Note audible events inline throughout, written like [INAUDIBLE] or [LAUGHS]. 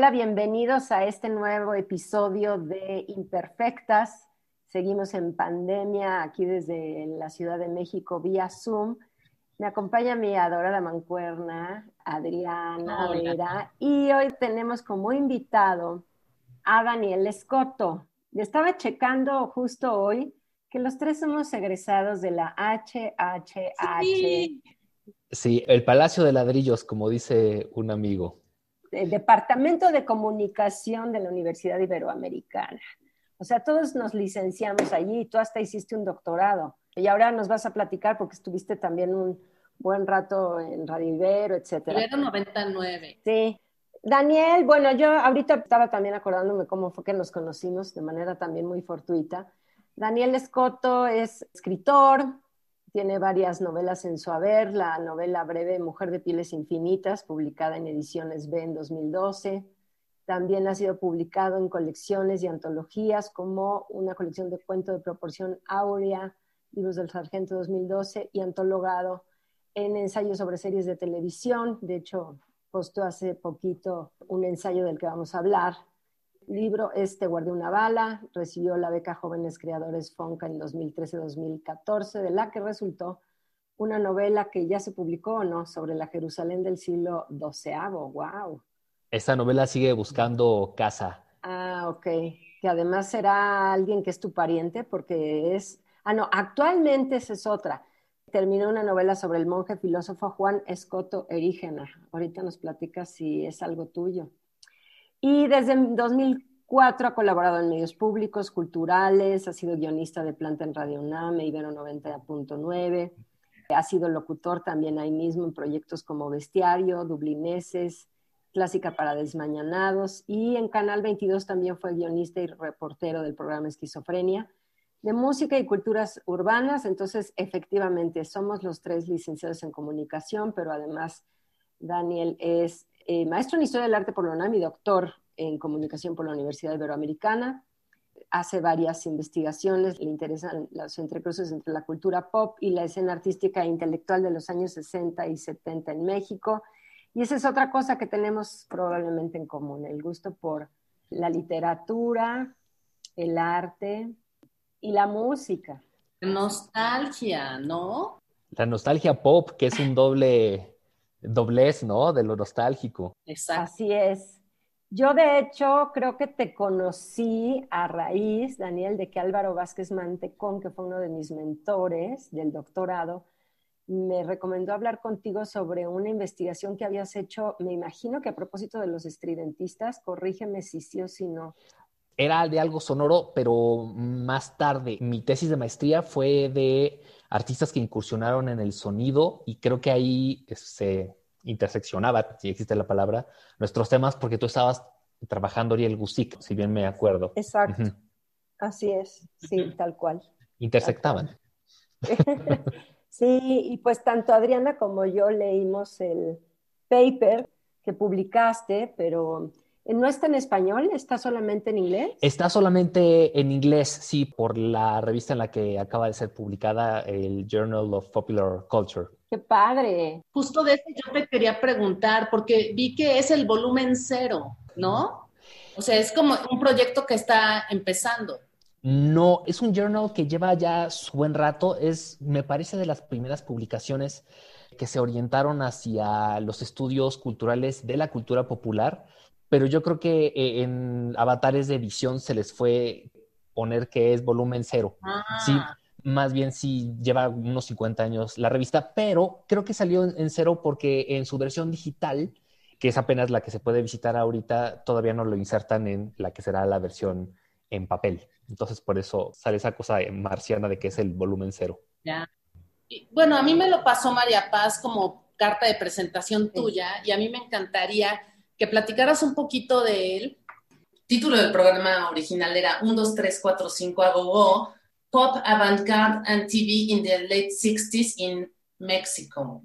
Hola, bienvenidos a este nuevo episodio de Imperfectas. Seguimos en pandemia aquí desde la Ciudad de México vía Zoom. Me acompaña mi adorada mancuerna, Adriana Hola. Vera, y hoy tenemos como invitado a Daniel Escoto. Le estaba checando justo hoy que los tres somos egresados de la HHH, Sí. Sí, el Palacio de Ladrillos, como dice un amigo. El Departamento de Comunicación de la Universidad Iberoamericana. O sea, todos nos licenciamos allí, tú hasta hiciste un doctorado. Y ahora nos vas a platicar porque estuviste también un buen rato en Radio Ibero, etcétera. Ibero 99. Sí. Daniel, bueno, yo ahorita estaba también acordándome cómo fue que nos conocimos de manera también muy fortuita. Daniel Escoto es escritor, tiene varias novelas en su haber, la novela breve Mujer de Pieles Infinitas, publicada en Ediciones B en 2012. También ha sido publicado en colecciones y antologías como una colección de cuento de proporción áurea, Libros del Sargento 2012 y antologado en ensayos sobre series de televisión. De hecho, postó hace poquito un ensayo del que vamos a hablar. Libro es Te guardé una bala, recibió la beca Jóvenes Creadores Fonca en 2013-2014, de la que resultó una novela que ya se publicó o no sobre la Jerusalén del siglo XII. ¡Wow! Esta novela sigue buscando casa. Ah, ok. Que además será alguien que es tu pariente porque es... Ah, no, actualmente esa es otra. Terminó una novela sobre el monje filósofo Juan Escoto Erígena. Ahorita nos platicas si es algo tuyo. Y desde 2004 ha colaborado en medios públicos, culturales, ha sido guionista de Planta en Radio UNAM, Ibero 90.9, ha sido locutor también ahí mismo en proyectos como Bestiario, Dublineses, Clásica para Desmañanados y en Canal 22 también fue guionista y reportero del programa Esquizofrenia de música y culturas urbanas. Entonces, efectivamente, somos los tres licenciados en comunicación, pero además Daniel es eh, maestro en Historia del Arte por la UNAM y doctor en comunicación por la Universidad Iberoamericana. Hace varias investigaciones, le interesan los entrecruces entre la cultura pop y la escena artística e intelectual de los años 60 y 70 en México. Y esa es otra cosa que tenemos probablemente en común, el gusto por la literatura, el arte y la música. Nostalgia, ¿no? La nostalgia pop, que es un doble doblez, ¿no? De lo nostálgico. Exacto. Así es. Yo, de hecho, creo que te conocí a raíz, Daniel, de que Álvaro Vázquez Mantecón, que fue uno de mis mentores del doctorado, me recomendó hablar contigo sobre una investigación que habías hecho, me imagino que a propósito de los estridentistas, corrígeme si sí o si no. Era de algo sonoro, pero más tarde. Mi tesis de maestría fue de artistas que incursionaron en el sonido y creo que ahí se interseccionaba, si existe la palabra, nuestros temas porque tú estabas trabajando Ariel Gusic, si bien me acuerdo. Exacto. Así es, sí, tal cual. Intersectaban. [LAUGHS] Sí, y pues tanto Adriana como yo leímos el paper que publicaste, pero no está en español, está solamente en inglés. Está solamente en inglés, sí, por la revista en la que acaba de ser publicada, el Journal of Popular Culture. ¡Qué padre! Justo de eso yo te quería preguntar, porque vi que es el volumen cero, ¿no? O sea, es como un proyecto que está empezando. No, es un journal que lleva ya su buen rato. Es, me parece, de las primeras publicaciones que se orientaron hacia los estudios culturales de la cultura popular, pero yo creo que eh, en avatares de visión se les fue poner que es volumen cero. Sí, Ah, más bien sí lleva unos 50 años la revista, pero creo que salió en, cero porque en su versión digital, que es apenas la que se puede visitar ahorita, todavía no lo insertan en la que será la versión en papel. Entonces por eso sale esa cosa marciana de que es el volumen cero. ya. Y, bueno, a mí me lo pasó María Paz como carta de presentación tuya y a mí me encantaría que platicaras un poquito de él. título del programa original era 1, 2, 3, 4, 5 a Pop Avant-Garde and TV in the Late 60s in Mexico.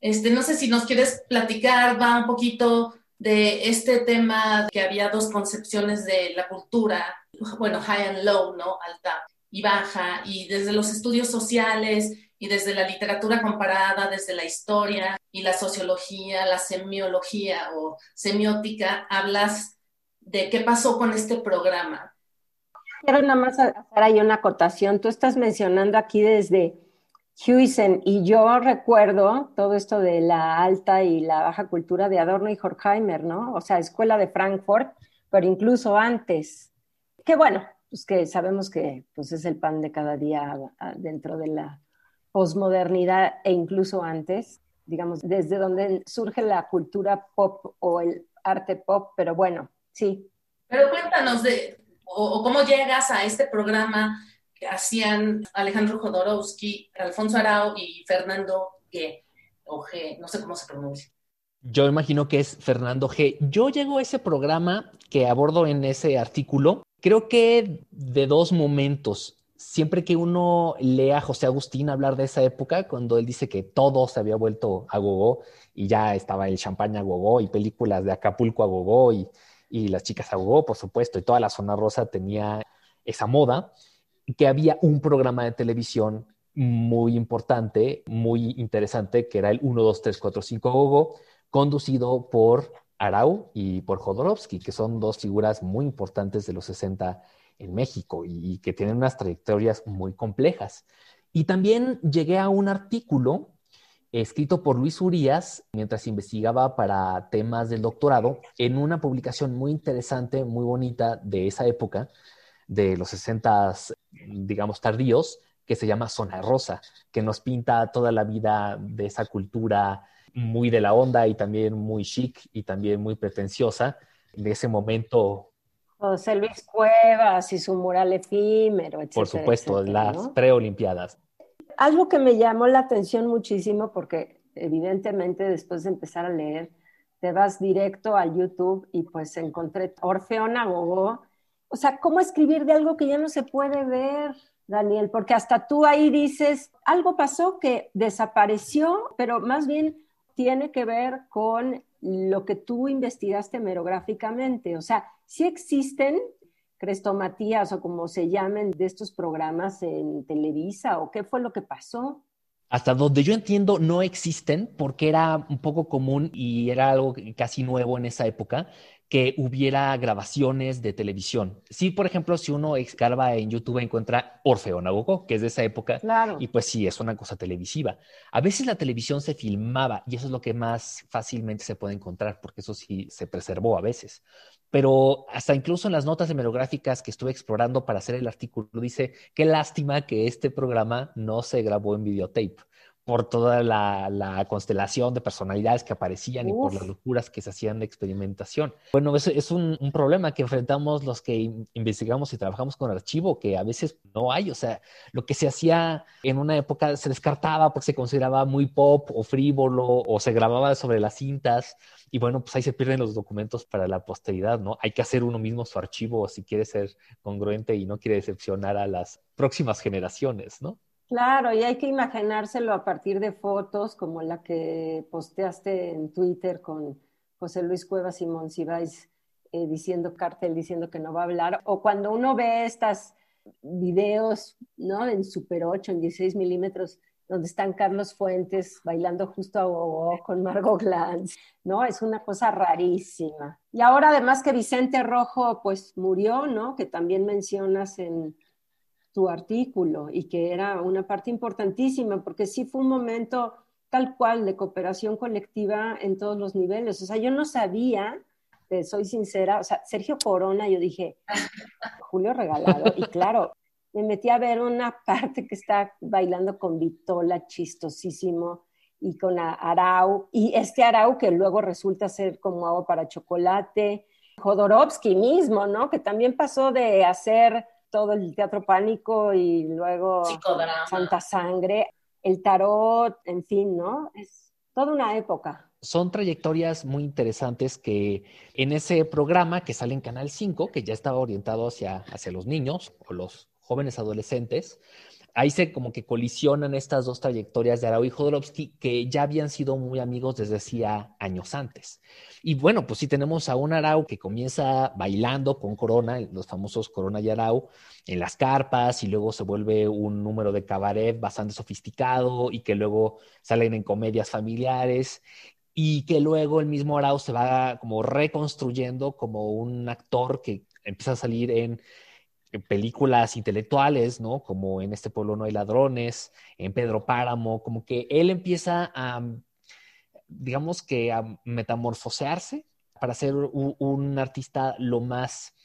Este, no sé si nos quieres platicar, va un poquito de este tema que había dos concepciones de la cultura, bueno, high and low, ¿no? Alta y baja, y desde los estudios sociales y desde la literatura comparada, desde la historia y la sociología, la semiología o semiótica, hablas de qué pasó con este programa. Quiero nada más hacer ahí una acotación. Tú estás mencionando aquí desde Huysen y yo recuerdo todo esto de la alta y la baja cultura de Adorno y Horkheimer, ¿no? O sea, escuela de Frankfurt, pero incluso antes. Que bueno, pues que sabemos que pues es el pan de cada día dentro de la posmodernidad e incluso antes, digamos, desde donde surge la cultura pop o el arte pop, pero bueno, sí. Pero cuéntanos de, o, o cómo llegas a este programa que hacían Alejandro Jodorowsky, Alfonso Arau y Fernando G. O G, no sé cómo se pronuncia. Yo imagino que es Fernando G. Yo llego a ese programa que abordo en ese artículo, creo que de dos momentos. Siempre que uno lee a José Agustín hablar de esa época, cuando él dice que todo se había vuelto a gogo y ya estaba el champaña a gogo y películas de Acapulco a gogo y, las chicas a gogo, por supuesto, y toda la zona rosa tenía esa moda, que había un programa de televisión muy importante, muy interesante, que era el 1, 2, 3, 4, 5 gogo, conducido por Arau y por Jodorowsky, que son dos figuras muy importantes de los 60 en México y, que tienen unas trayectorias muy complejas. Y también llegué a un artículo escrito por Luis Urias mientras investigaba para temas del doctorado en una publicación muy interesante, muy bonita de esa época, de los 60, digamos, tardíos, que se llama Zona Rosa, que nos pinta toda la vida de esa cultura muy de la onda y también muy chic y también muy pretenciosa de ese momento. José Luis Cuevas y su mural efímero, etc. Por supuesto, etcétera, las ¿no? preolimpiadas. Algo que me llamó la atención muchísimo, porque evidentemente después de empezar a leer, te vas directo a YouTube y pues encontré Orfeón Agogó. O sea, ¿cómo escribir de algo que ya no se puede ver? Daniel, porque hasta tú ahí dices, algo pasó que desapareció, pero más bien tiene que ver con lo que tú investigaste merográficamente. O sea, sí existen crestomatías o como se llamen de estos programas en Televisa o qué fue lo que pasó. Hasta donde yo entiendo, no existen porque era un poco común y era algo casi nuevo en esa época que hubiera grabaciones de televisión. Sí, por ejemplo, si uno escarba en YouTube encuentra Orfeo Nabucco, que es de esa época, claro. y pues sí, es una cosa televisiva. A veces la televisión se filmaba y eso es lo que más fácilmente se puede encontrar, porque eso sí se preservó a veces. Pero hasta incluso en las notas hemerográficas que estuve explorando para hacer el artículo, dice, qué lástima que este programa no se grabó en videotape por toda la, la, constelación de personalidades que aparecían Uf. y por las locuras que se hacían de experimentación. Bueno, es, es un, un, problema que enfrentamos los que investigamos y trabajamos con archivo, que a veces no hay. O sea, lo que se hacía en una época se descartaba porque se consideraba muy pop o frívolo o se grababa sobre las cintas. Y bueno, pues ahí se pierden los documentos para la posteridad, ¿no? Hay que hacer uno mismo su archivo si quiere ser congruente y no quiere decepcionar a las próximas generaciones, ¿no? Claro, y hay que imaginárselo a partir de fotos como la que posteaste en Twitter con José Luis Cuevas y Monsiváis eh, diciendo cartel, diciendo que no va a hablar, o cuando uno ve estas videos, ¿no? En Super 8, en 16 milímetros, donde están Carlos Fuentes bailando justo a con Margot Glantz, ¿no? Es una cosa rarísima. Y ahora además que Vicente Rojo pues murió, ¿no? Que también mencionas en tu artículo y que era una parte importantísima porque sí fue un momento tal cual de cooperación colectiva en todos los niveles. O sea, yo no sabía, soy sincera, o sea, Sergio Corona, yo dije, [LAUGHS] Julio Regalado, y claro, me metí a ver una parte que está bailando con Vitola, chistosísimo, y con Arau, y este Arau que luego resulta ser como agua para chocolate, Jodorowsky mismo, ¿no? Que también pasó de hacer todo el teatro pánico y luego Santa Sangre, el tarot, en fin, ¿no? Es toda una época. Son trayectorias muy interesantes que en ese programa que sale en Canal 5, que ya estaba orientado hacia, hacia los niños o los jóvenes adolescentes, ahí se como que colisionan estas dos trayectorias de Arau y Jodorowsky que ya habían sido muy amigos desde hacía años antes. Y bueno, pues sí tenemos a un Arau que comienza bailando con Corona, los famosos Corona y Arau, en las carpas y luego se vuelve un número de cabaret bastante sofisticado y que luego salen en comedias familiares y que luego el mismo Arau se va como reconstruyendo como un actor que empieza a salir en películas intelectuales, ¿no? Como en Este pueblo no hay ladrones, en Pedro Páramo, como que él empieza a, digamos que a metamorfosearse para ser un artista lo más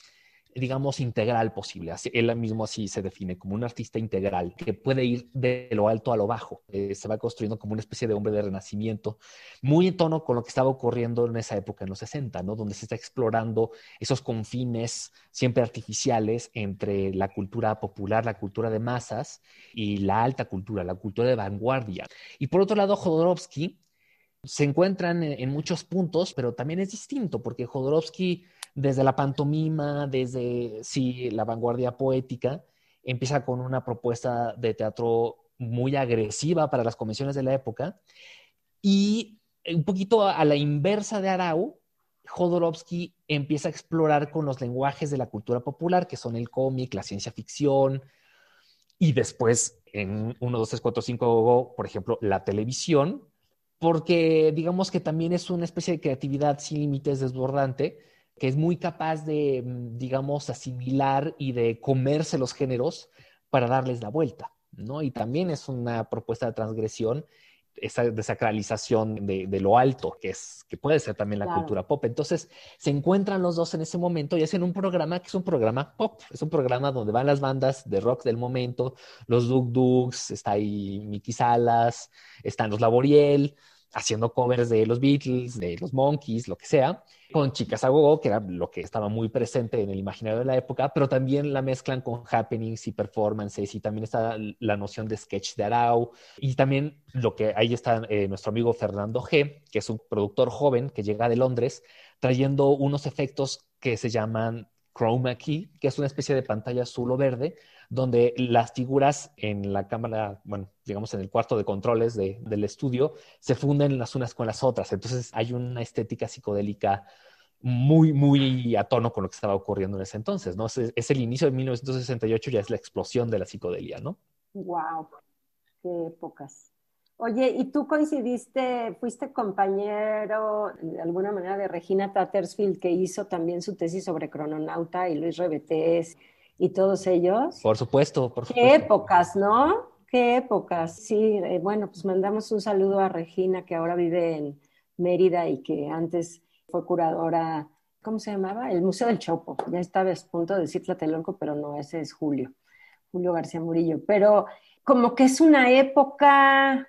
digamos, integral posible. él mismo así se define como un artista integral que puede ir de lo alto a lo bajo. Eh, se va construyendo como una especie de hombre de renacimiento, muy en tono con lo que estaba ocurriendo en esa época, en los 60, ¿no? Donde se está explorando esos confines siempre artificiales entre la cultura popular, la cultura de masas y la alta cultura, la cultura de vanguardia. Y por otro lado, Jodorowsky se encuentran en, en muchos puntos, pero también es distinto porque Jodorowsky desde la pantomima, desde, sí, la vanguardia poética, empieza con una propuesta de teatro muy agresiva para las convenciones de la época. Y un poquito a la inversa de Arau, Jodorowsky empieza a explorar con los lenguajes de la cultura popular, que son el cómic, la ciencia ficción, y después en 1, 2, 3, 4, 5, por ejemplo, la televisión, porque digamos que también es una especie de creatividad sin límites desbordante, que es muy capaz de, mm, digamos, asimilar y de comerse los géneros para darles la vuelta, ¿no? Y también es una propuesta de transgresión, esa desacralización de, de lo alto, que, es, que puede ser también la cultura pop. Entonces, se encuentran los dos en ese momento y hacen un programa que es un programa pop, es un programa donde van las bandas de rock del momento, los Duk Duks, está ahí Mickey Salas, están los Laboriel, haciendo covers de los Beatles, de los Monkeys, lo que sea, con Chicas a Go, que era lo que estaba muy presente en el imaginario de la época, pero también la mezclan con happenings y performances, y también está la noción de sketch de Arau, y también lo que ahí está eh, nuestro amigo Fernando G, que es un productor joven que llega de Londres, trayendo unos efectos que se llaman chroma key, que es una especie de pantalla azul o verde, donde las figuras en la cámara, bueno, digamos en el cuarto de controles del estudio, se funden las unas con las otras. Entonces hay una estética psicodélica muy, muy a tono con lo que estaba ocurriendo en ese entonces, ¿no? Es, el inicio de 1968, ya es la explosión de la psicodelia, ¿no? ¡Wow! ¡Qué épocas! Oye, ¿y tú coincidiste, fuiste compañero de alguna manera de Regina Tattersfield, que hizo también su tesis sobre Crononauta y Luis Rebetés y todos ellos? Por supuesto, por supuesto. Qué épocas, ¿no? Qué épocas. Sí, eh, bueno, pues mandamos un saludo a Regina, que ahora vive en Mérida y que antes fue curadora, ¿cómo se llamaba? El Museo del Chopo. Ya estaba a punto de decir Tlatelolco, pero no, ese es Julio, Julio García Murillo. Pero como que es una época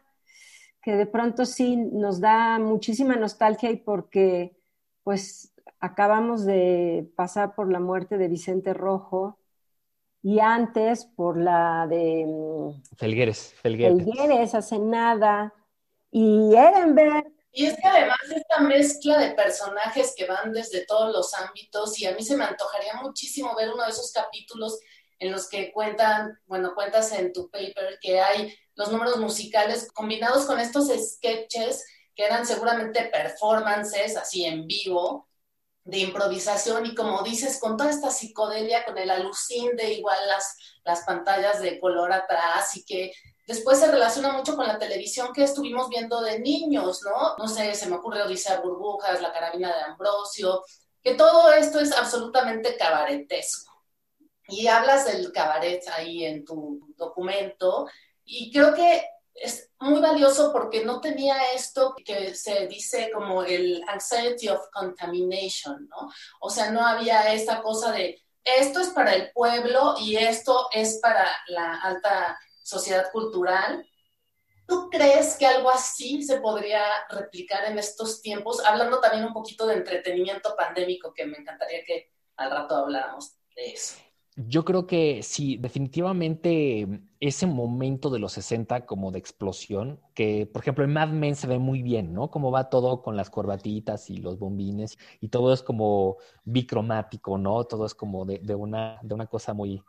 que de pronto sí nos da muchísima nostalgia y porque pues acabamos de pasar por la muerte de Vicente Rojo y antes por la de mm, Felgueres, Felgueres, Felgueres hace nada y Ehrenberg. Y es que además esta mezcla de personajes que van desde todos los ámbitos y a mí se me antojaría muchísimo ver uno de esos capítulos en los que cuentan, bueno, cuentas en tu paper que hay los números musicales combinados con estos sketches que eran seguramente performances así en vivo de improvisación y como dices, con toda esta psicodelia, con el alucín de igual las, las pantallas de color atrás y que después se relaciona mucho con la televisión que estuvimos viendo de niños, ¿no? No sé, se me ocurre Odisea Burbujas, La Carabina de Ambrosio, que todo esto es absolutamente cabaretesco. Y hablas del cabaret ahí en tu documento, y creo que es muy valioso porque no tenía esto que se dice como el anxiety of contamination, ¿no? O sea, no había esta cosa de esto es para el pueblo y esto es para la alta sociedad cultural. ¿Tú crees que algo así se podría replicar en estos tiempos? Hablando también un poquito de entretenimiento pandémico, que me encantaría que al rato habláramos de eso. Yo creo que sí, definitivamente ese momento de los 60 como de explosión, que por ejemplo en Mad Men se ve muy bien, ¿no? Cómo va todo con las corbatitas y los bombines y todo es como bicromático, ¿no? Todo es como de, una, de una cosa muy,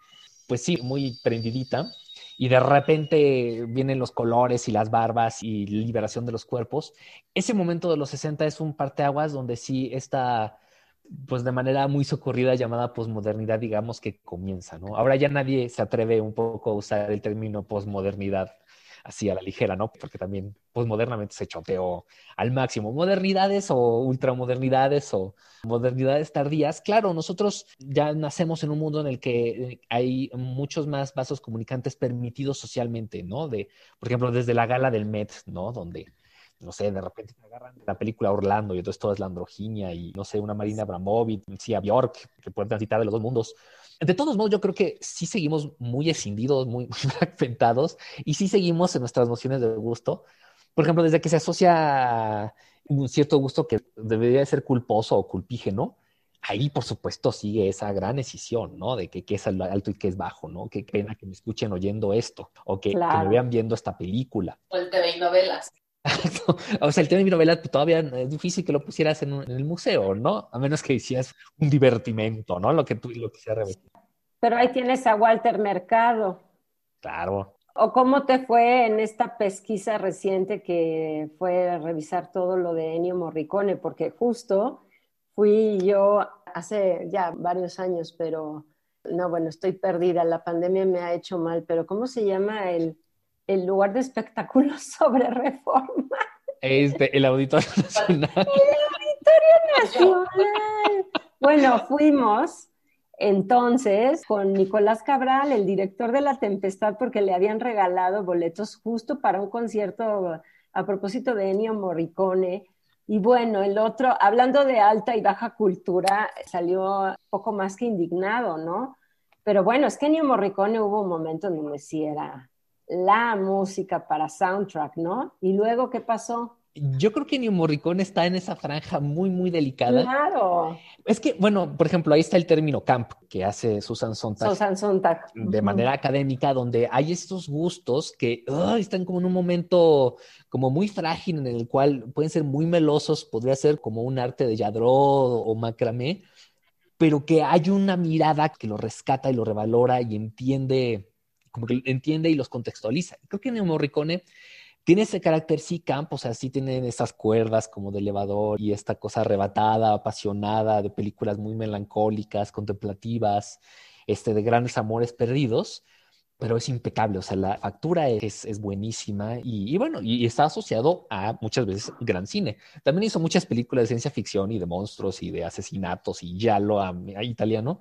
pues sí, muy prendidita. Y de repente vienen los colores y las barbas y liberación de los cuerpos. Ese momento de los 60 es un parteaguas donde sí está pues de manera muy socorrida llamada posmodernidad, digamos que comienza, ¿no? Ahora ya nadie se atreve un poco a usar el término posmodernidad así a la ligera, ¿no? Porque también posmodernamente se choteó al máximo. Modernidades o ultramodernidades o modernidades tardías. Claro, nosotros ya nacemos en un mundo en el que hay muchos más vasos comunicantes permitidos socialmente, ¿no? De, por ejemplo, desde la gala del Met, ¿no? Donde no sé, de repente te agarran la película Orlando y entonces todo es la androginia y no sé, una Marina Abramovic, sí, a Bjork, que puede transitar de los dos mundos. De todos modos, yo creo que sí seguimos muy escindidos, [LAUGHS] muy, fragmentados y sí seguimos en nuestras nociones de gusto. Por ejemplo, desde que se asocia un cierto gusto que debería ser culposo o culpígeno, ahí por supuesto sigue esa gran decisión, ¿no? De que qué es alto y qué es bajo, ¿no? Qué pena que me escuchen oyendo esto o que, que me vean viendo esta película. O el TV y novelas. O sea, el tema de mi novela todavía es difícil que lo pusieras en, el museo, ¿no? A menos que hicieras un divertimento, ¿no? Lo que tú lo quisieras repetir. Pero ahí tienes a Walter Mercado. Claro. ¿O cómo te fue en esta pesquisa reciente que fue revisar todo lo de Ennio Morricone? Porque justo fui yo hace ya varios años, pero no, bueno, estoy perdida. La pandemia me ha hecho mal, pero ¿cómo se llama el el lugar de espectáculos [LAUGHS] sobre reforma. Este, el Auditorio [LAUGHS] Nacional. El Auditorio Nacional. Bueno, fuimos entonces con Nicolás Cabral, el director de La Tempestad, porque le habían regalado boletos justo para un concierto a propósito de Ennio Morricone. Y bueno, el otro, hablando de alta y baja cultura, salió poco más que indignado, ¿no? Pero bueno, es que Ennio Morricone hubo un momento en donde sí era la música para soundtrack, ¿no? Y luego, ¿qué pasó? Yo creo que New Morricone está en esa franja muy, muy delicada. Claro. Es que, bueno, por ejemplo, ahí está el término camp que hace Susan Sontag. Susan Sontag. De manera académica, donde hay estos gustos que están como en un momento como muy frágil en el cual pueden ser muy melosos, podría ser como un arte de Yadro o macramé, pero que hay una mirada que lo rescata y lo revalora y entiende como que entiende y los contextualiza. Creo que Neo Morricone tiene ese carácter sí camp, o sea, sí tiene esas cuerdas como de elevador y esta cosa arrebatada, apasionada, de películas muy melancólicas, contemplativas, este, de grandes amores perdidos, pero es impecable, o sea, la factura es, es buenísima y, bueno, y está asociado a muchas veces gran cine. También hizo muchas películas de ciencia ficción y de monstruos y de asesinatos y ya lo a italiano,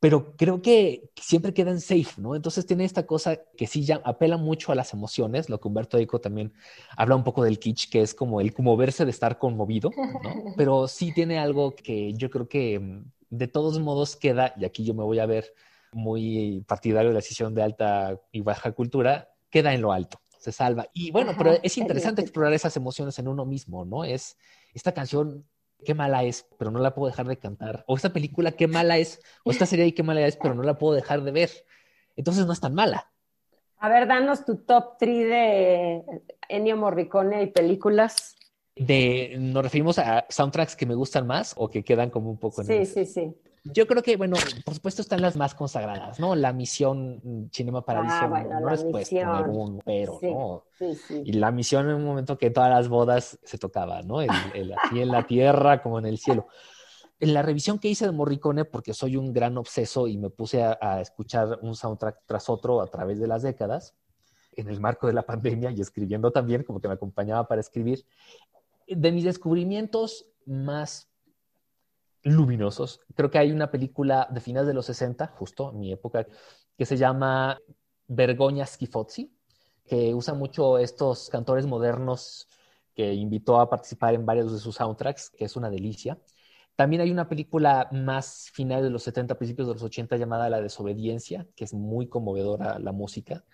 pero creo que siempre quedan safe, ¿no? Entonces tiene esta cosa que sí ya apela mucho a las emociones, lo que Humberto Eco también habla un poco del kitsch, que es como el como verse de estar conmovido, ¿no? [LAUGHS] Pero sí tiene algo que yo creo que mm, de todos modos queda, y aquí yo me voy a ver muy partidario de la decisión de alta y baja cultura, queda en lo alto, se salva. Y bueno, pero es interesante explorar esas emociones en uno mismo, ¿no? Es esta canción qué mala es, pero no la puedo dejar de cantar. O esta película, qué mala es. O esta serie, qué mala es, pero no la puedo dejar de ver. Entonces no es tan mala. A ver, danos tu top 3 de Ennio Morricone y películas. De, ¿Nos referimos a soundtracks que me gustan más o que quedan como un poco en Sí, sí, sí. Yo creo que, bueno, por supuesto están las más consagradas, ¿no? La misión mm, Cinema Paradiso ah, bueno, no les puedes poner un pero, ¿no? Sí, sí. Y la misión en un momento que todas las bodas se tocaban, ¿no? El, aquí en la tierra como en el cielo. En la revisión que hice de Morricone, porque soy un gran obseso y me puse a, a escuchar un soundtrack tras otro a través de las décadas, en el marco de la pandemia y escribiendo también, como que me acompañaba para escribir, de mis descubrimientos más luminosos, creo que hay una película de finales de los 60, justo en mi época, que se llama Vergoña Schifozzi, que usa mucho estos cantores modernos que invitó a participar en varios de sus soundtracks, que es una delicia. También hay una película más final de los 70, principios de los 80 llamada La desobediencia, que es muy conmovedora la música.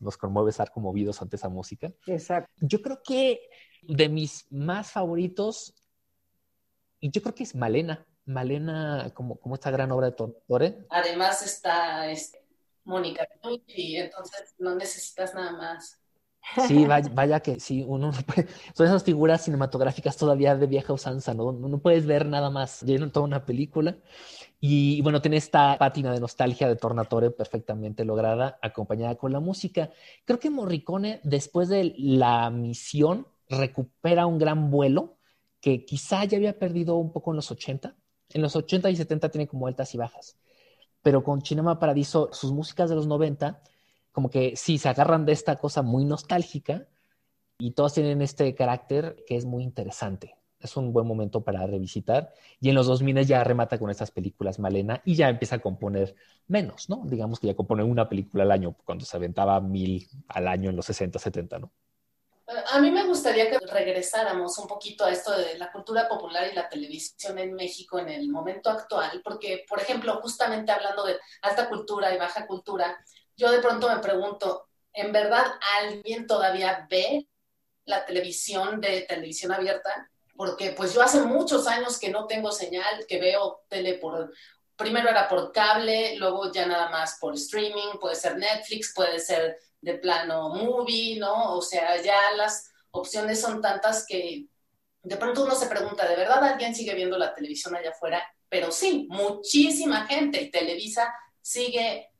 Nos conmueve estar conmovidos ante esa música. Exacto. Yo creo que de mis más favoritos, y yo creo que es Malena. Malena, como, como esta gran obra de Torre. Además está este, Mónica y entonces no necesitas nada más. Sí, vaya, que sí, uno no puede, son esas figuras cinematográficas todavía de vieja usanza, ¿no? No puedes ver nada más, lleno toda una película. Y, bueno, tiene esta pátina de nostalgia de Tornatore perfectamente lograda, acompañada con la música. Creo que Morricone, después de la misión, recupera un gran vuelo que quizá ya había perdido un poco en los 80. En los 80 y 70 tiene como altas y bajas. Pero con Cinema Paradiso, sus músicas de los 90 como que sí, se agarran de esta cosa muy nostálgica y todas tienen este carácter que es muy interesante. Es un buen momento para revisitar. Y en los 2000 ya remata con estas películas Malena y ya empieza a componer menos, ¿no? Digamos que ya compone una película al año cuando se aventaba mil al año en los 60, 70, ¿no? A mí me gustaría que regresáramos un poquito a esto de la cultura popular y la televisión en México en el momento actual, porque, por ejemplo, justamente hablando de alta cultura y baja cultura, yo de pronto me pregunto, ¿en verdad alguien todavía ve la televisión de televisión abierta? Porque pues yo hace muchos años que no tengo señal, que veo tele por, primero era por cable, luego ya nada más por streaming, puede ser Netflix, puede ser de plano movie, ¿no? O sea, ya las opciones son tantas que de pronto uno se pregunta, ¿de verdad alguien sigue viendo la televisión allá afuera? Pero sí, muchísima gente y Televisa sigue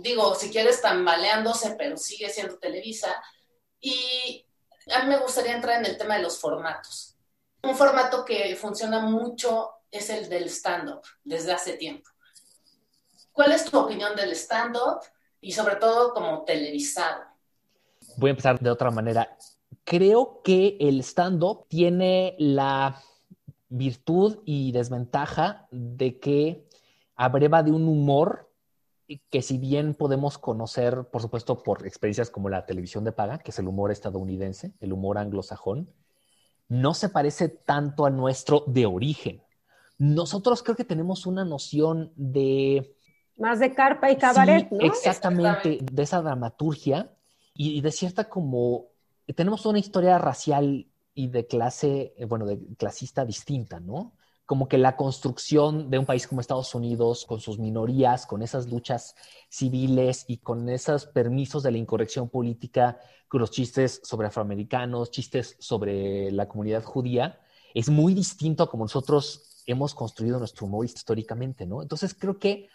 digo, si quieres, tambaleándose, pero sigue siendo Televisa. Y a mí me gustaría entrar en el tema de los formatos. Un formato que funciona mucho es el del stand-up desde hace tiempo. ¿Cuál es tu opinión del stand-up y sobre todo como televisado? Voy a empezar de otra manera. Creo que el stand-up tiene la virtud y desventaja de que abreva de un humor que si bien podemos conocer, por supuesto, por experiencias como la televisión de paga, que es el humor estadounidense, el humor anglosajón, no se parece tanto al nuestro de origen. Nosotros creo que tenemos una noción de... Más de carpa y cabaret, ¿no? Exactamente, de esa dramaturgia y de cierta como... Tenemos una historia racial y de clase, eh, bueno, de clasista distinta, ¿no? como que la construcción de un país como Estados Unidos, con sus minorías, con esas luchas civiles y con esos permisos de la incorrección política, con los chistes sobre afroamericanos, chistes sobre la comunidad judía, es muy distinto a como nosotros hemos construido nuestro humor históricamente, ¿no? Entonces creo que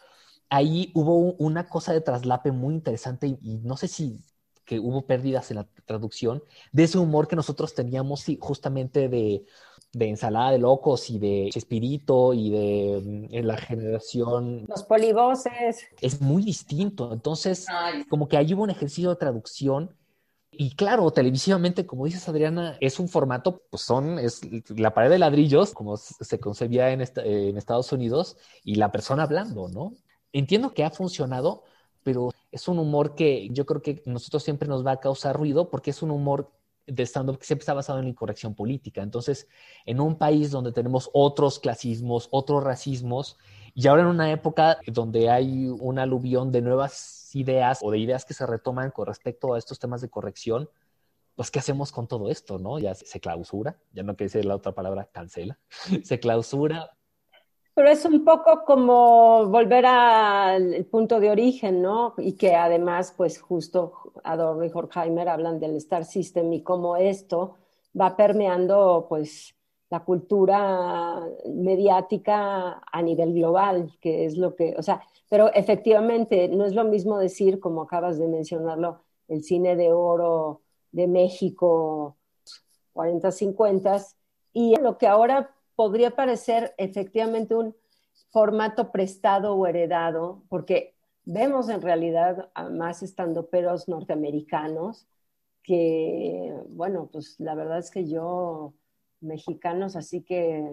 ahí hubo una cosa de traslape muy interesante y, no sé si que hubo pérdidas en la traducción de ese humor que nosotros teníamos justamente de de ensalada de locos y de Chespirito y de mm, la generación. Los polivoces. Es muy distinto. Entonces, como que ahí hubo un ejercicio de traducción. Y claro, televisivamente, como dices Adriana, es un formato, pues son, es la pared de ladrillos, como se concebía en, en Estados Unidos, y la persona hablando, ¿no? Entiendo que ha funcionado, pero es un humor que yo creo que nosotros siempre nos va a causar ruido porque es un humor de stand-up que siempre está basado en la incorrección política. Entonces, en un país donde tenemos otros clasismos, otros racismos, y ahora en una época donde hay un aluvión de nuevas ideas o de ideas que se retoman con respecto a estos temas de corrección, pues, ¿qué hacemos con todo esto, no? Ya se clausura, ya no quiere decir la otra palabra, cancela, [LAUGHS] se clausura pero es un poco como volver al punto de origen, ¿no? Y que además, pues justo Adorno y Horkheimer hablan del Star System y cómo esto va permeando, pues, la cultura mediática a nivel global, que es lo que, o sea, pero efectivamente no es lo mismo decir, como acabas de mencionarlo, el cine de oro de México, 40, 50, y lo que ahora podría parecer efectivamente un formato prestado o heredado, porque vemos en realidad a más estandoperos norteamericanos que, bueno, pues la verdad es que yo, mexicanos, así que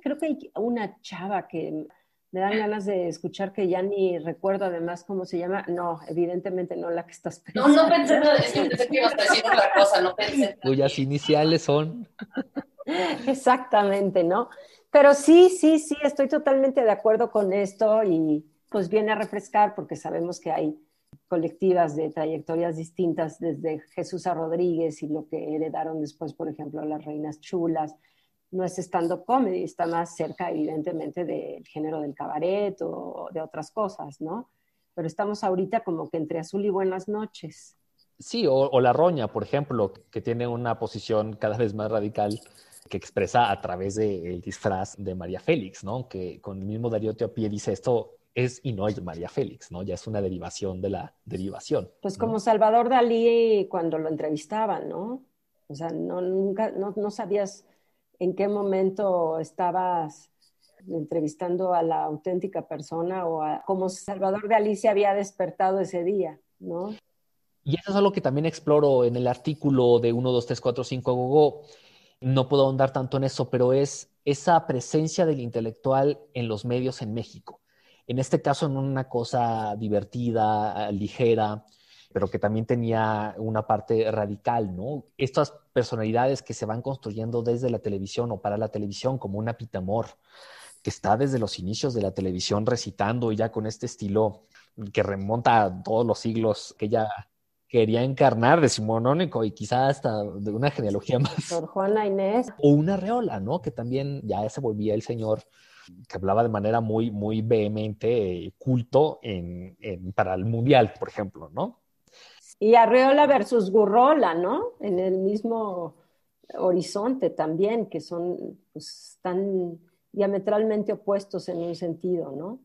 creo que hay una chava que me dan ganas de escuchar que ya ni recuerdo además cómo se llama. No, evidentemente no la que estás pensando. [LAUGHS] No, no pensé, no, pensé que ibas a decir otra cosa, no pensé. Cuyas iniciales son. [LAUGHS] Exactamente, ¿no? Pero sí, sí, sí, estoy totalmente de acuerdo con esto y pues viene a refrescar porque sabemos que hay colectivas de trayectorias distintas desde Jesús a Rodríguez y lo que heredaron después, por ejemplo, las Reinas Chulas. No es stand-up comedy, está más cerca, evidentemente, del género del cabaret o de otras cosas, ¿no? Pero estamos ahorita como que entre azul y buenas noches. Sí, o, La Roña, por ejemplo, que tiene una posición cada vez más radical que expresa a través del disfraz de María Félix, ¿no? Que con el mismo Darío Teopie dice esto es y no es María Félix, ¿no? Ya es una derivación de la derivación. Pues como Salvador Dalí cuando lo entrevistaban, ¿no? O sea, no, nunca, no, sabías en qué momento estabas entrevistando a la auténtica persona o a cómo Salvador Dalí se había despertado ese día, ¿no? Y eso es algo que también exploro en el artículo de 1, 2, 3, 4, 5 Gogo. No puedo ahondar tanto en eso, pero es esa presencia del intelectual en los medios en México en este caso en una cosa divertida, ligera, pero que también tenía una parte radical, ¿no? Estas personalidades que se van construyendo desde la televisión o para la televisión, como una Pitamor, que está desde los inicios de la televisión recitando y ya con este estilo que remonta a todos los siglos que ella quería encarnar de Simonónico y quizá hasta de una genealogía más. Por Juana Inés. O una Reola, ¿no? Que también ya se volvía el señor que hablaba de manera muy, muy vehemente, eh, culto en, para el Mundial, por ejemplo, ¿no? Y Arreola versus Gurrola, ¿no? En el mismo horizonte también, que son pues, tan diametralmente opuestos en un sentido, ¿no?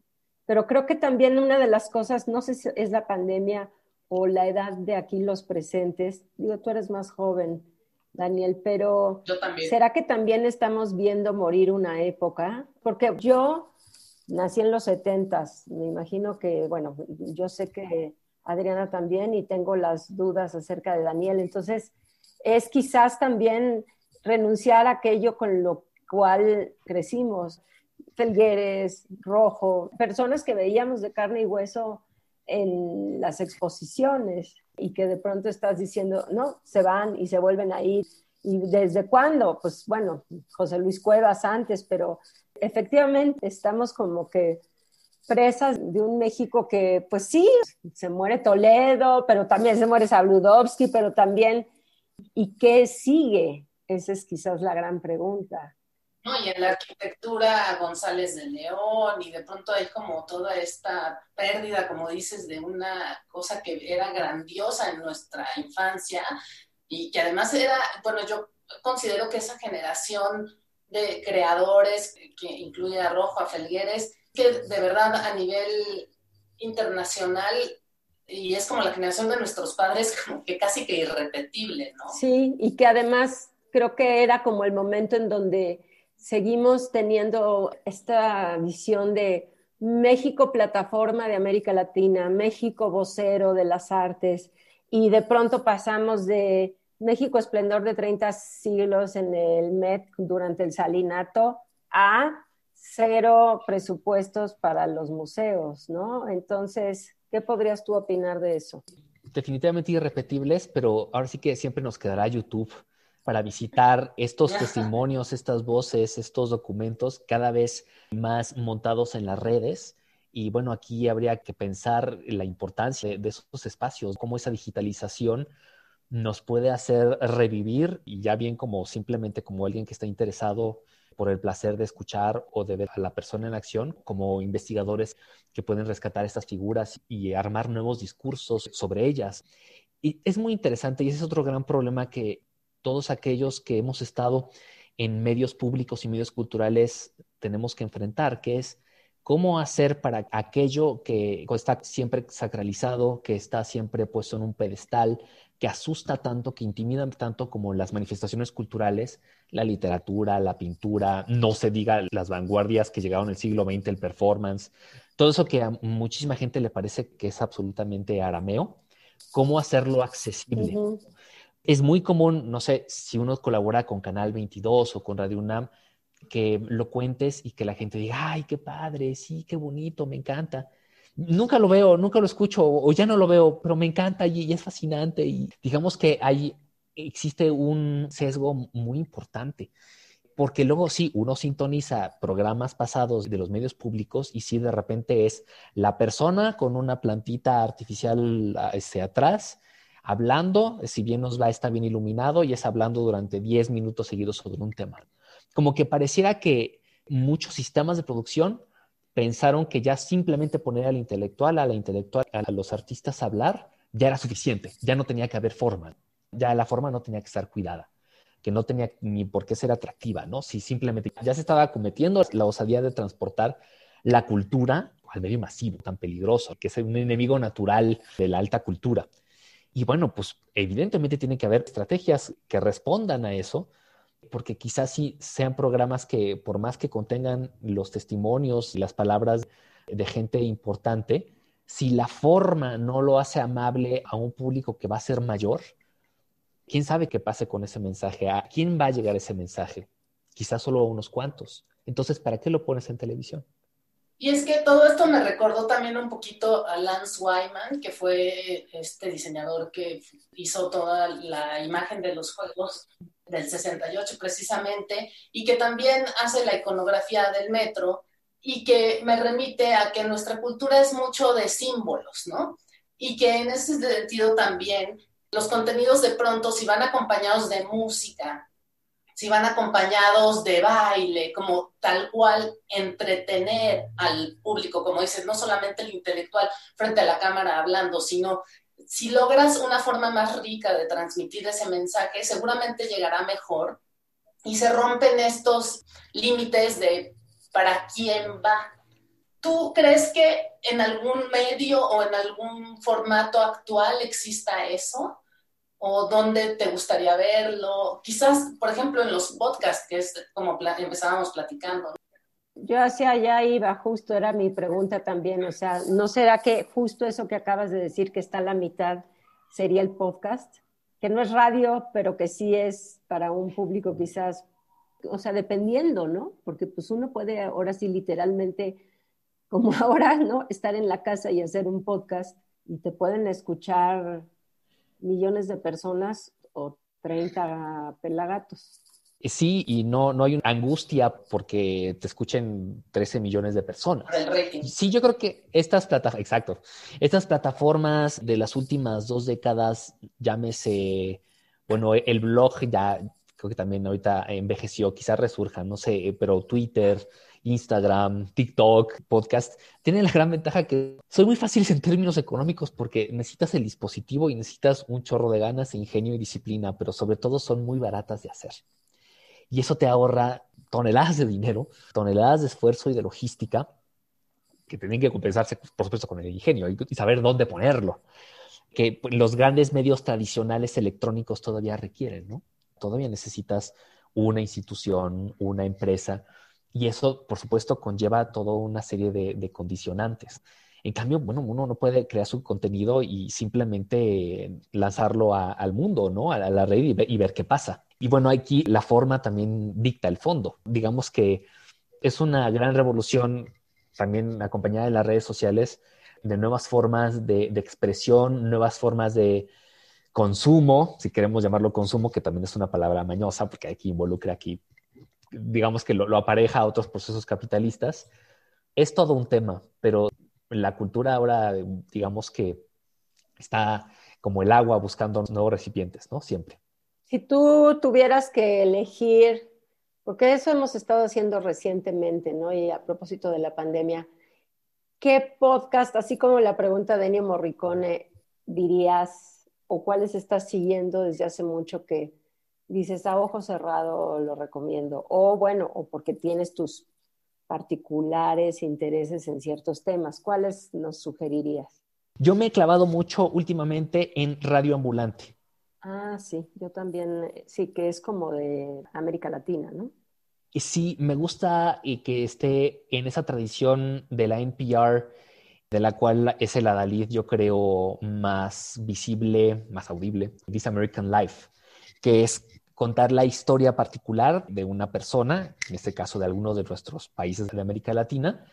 Pero creo que también una de las cosas, no sé si es la pandemia o la edad de aquí los presentes, digo, tú eres más joven, Daniel, pero ¿será que también estamos viendo morir una época? Porque yo nací en los setentas, me imagino que, bueno, yo sé que Adriana también y tengo las dudas acerca de Daniel, entonces es quizás también renunciar a aquello con lo cual crecimos. Felgueres, Rojo, personas que veíamos de carne y hueso en las exposiciones y que de pronto estás diciendo, no, se van y se vuelven a ir. ¿Y desde cuándo? Pues bueno, José Luis Cuevas antes, pero efectivamente estamos como que presas de un México que, pues sí, se muere Toledo, pero también se muere Sabludovsky, pero también, ¿y qué sigue? Esa es quizás la gran pregunta. ¿No? Y en la arquitectura González de León, y de pronto hay como toda esta pérdida, como dices, de una cosa que era grandiosa en nuestra infancia y que además era, bueno, yo considero que esa generación de creadores, que incluye a Rojo, a Felgueres, que de verdad a nivel internacional y es como la generación de nuestros padres, [LAUGHS] como que casi que irrepetible, ¿no? Sí, y que además creo que era como el momento en donde seguimos teniendo esta visión de México plataforma de América Latina, México vocero de las artes, y de pronto pasamos de México esplendor de 30 siglos en el Met durante el salinato a cero presupuestos para los museos, ¿no? Entonces, ¿qué podrías tú opinar de eso? Definitivamente irrepetibles, pero ahora sí que siempre nos quedará YouTube para visitar estos testimonios, estas voces, estos documentos cada vez más montados en las redes. Y bueno, aquí habría que pensar la importancia de esos espacios, cómo esa digitalización nos puede hacer revivir y ya bien como simplemente como alguien que está interesado por el placer de escuchar o de ver a la persona en acción, como investigadores que pueden rescatar estas figuras y armar nuevos discursos sobre ellas. Y es muy interesante y ese es otro gran problema que todos aquellos que hemos estado en medios públicos y medios culturales tenemos que enfrentar, que es cómo hacer para aquello que está siempre sacralizado, que está siempre puesto en un pedestal, que asusta tanto, que intimida tanto como las manifestaciones culturales, la literatura, la pintura, no se diga las vanguardias que llegaron en el siglo XX, el performance, todo eso que a muchísima gente le parece que es absolutamente arameo, cómo hacerlo accesible. Es muy común, no sé, si uno colabora con Canal 22 o con Radio UNAM, que lo cuentes y que la gente diga, ay, qué padre, sí, qué bonito, me encanta. Nunca lo veo, nunca lo escucho o ya no lo veo, pero me encanta y, es fascinante y digamos que hay, existe un sesgo muy importante porque luego sí, uno sintoniza programas pasados de los medios públicos y sí de repente es la persona con una plantita artificial este, atrás hablando, si bien nos va, está bien iluminado y es hablando durante 10 minutos seguidos sobre un tema. Como que pareciera que muchos sistemas de producción pensaron que ya simplemente poner al intelectual, a la intelectual, a los artistas a hablar, ya era suficiente, ya no tenía que haber forma, ya la forma no tenía que estar cuidada, que no tenía ni por qué ser atractiva, ¿no? Si simplemente ya se estaba cometiendo la osadía de transportar la cultura al medio masivo, tan peligroso, que es un enemigo natural de la alta cultura. Y bueno, pues evidentemente tiene que haber estrategias que respondan a eso, porque quizás sí sean programas que, por más que contengan los testimonios y las palabras de gente importante, si la forma no lo hace amable a un público que va a ser mayor, ¿quién sabe qué pase con ese mensaje? ¿A quién va a llegar ese mensaje? Quizás solo a unos cuantos. Entonces, ¿para qué lo pones en televisión? Y es que todo esto me recordó también un poquito a Lance Wyman, que fue este diseñador que hizo toda la imagen de los juegos del 68 precisamente, y que también hace la iconografía del metro y que me remite a que nuestra cultura es mucho de símbolos, ¿no? Y que en ese sentido también los contenidos de pronto, si van acompañados de música, si van acompañados de baile, como tal cual entretener al público, como dices, no solamente el intelectual frente a la cámara hablando, sino si logras una forma más rica de transmitir ese mensaje, seguramente llegará mejor y se rompen estos límites de para quién va. ¿Tú crees que en algún medio o en algún formato actual exista eso? ¿O dónde te gustaría verlo? Quizás, por ejemplo, en los podcasts, que es como empezábamos platicando. Yo hacia allá iba, justo era mi pregunta también, o sea, ¿no será que justo eso que acabas de decir, que está a la mitad, sería el podcast? Que no es radio, pero que sí es para un público quizás, o sea, dependiendo, ¿no? Porque pues uno puede ahora sí literalmente, como [LAUGHS] ahora, ¿no? Estar en la casa y hacer un podcast y te pueden escuchar millones de personas o 30 pelagatos. Eh, sí, y no, no hay una angustia porque te escuchen 13 millones de personas. Sí, yo creo que estas plataformas, exacto, estas plataformas de las últimas dos décadas, llámese, bueno, el blog ya creo que también ahorita envejeció, quizás resurja, no sé, pero Twitter, Instagram, TikTok, podcast, tienen la gran ventaja que son muy fáciles en términos económicos porque necesitas el dispositivo y necesitas un chorro de ganas, ingenio y disciplina, pero sobre todo son muy baratas de hacer y eso te ahorra toneladas de dinero, toneladas de esfuerzo y de logística que tienen que compensarse, por supuesto, con el ingenio y, saber dónde ponerlo, que los grandes medios tradicionales electrónicos todavía requieren, ¿no? Todavía necesitas una institución, una empresa, y eso, por supuesto, conlleva toda una serie de, condicionantes. En cambio, bueno, uno no puede crear su contenido y simplemente lanzarlo al mundo, ¿no? A, la red y ver qué pasa. Y bueno, aquí la forma también dicta el fondo. Digamos que es una gran revolución también acompañada de las redes sociales de nuevas formas de, expresión, nuevas formas de consumo, si queremos llamarlo consumo, que también es una palabra mañosa porque aquí involucra aquí, digamos que lo, lo apareja a otros procesos capitalistas. Es todo un tema, pero la cultura ahora, digamos que está como el agua buscando nuevos recipientes, ¿no? Siempre. Si tú tuvieras que elegir, porque eso hemos estado haciendo recientemente, ¿no? Y a propósito de la pandemia, ¿qué podcast, así como la pregunta de Ennio Morricone, dirías o cuáles estás siguiendo desde hace mucho que dices a ojo cerrado lo recomiendo? O bueno, o porque tienes tus particulares intereses en ciertos temas, ¿cuáles nos sugerirías? Yo me he clavado mucho últimamente en Radio Ambulante. Ah, sí, yo también, eh, sí, que es como de América Latina, ¿no? sí, me gusta que esté en esa tradición de la NPR, de la cual es el adalid, yo creo, más visible, más audible, This American Life, que es contar la historia particular de una persona, en este caso de alguno de nuestros países de América Latina,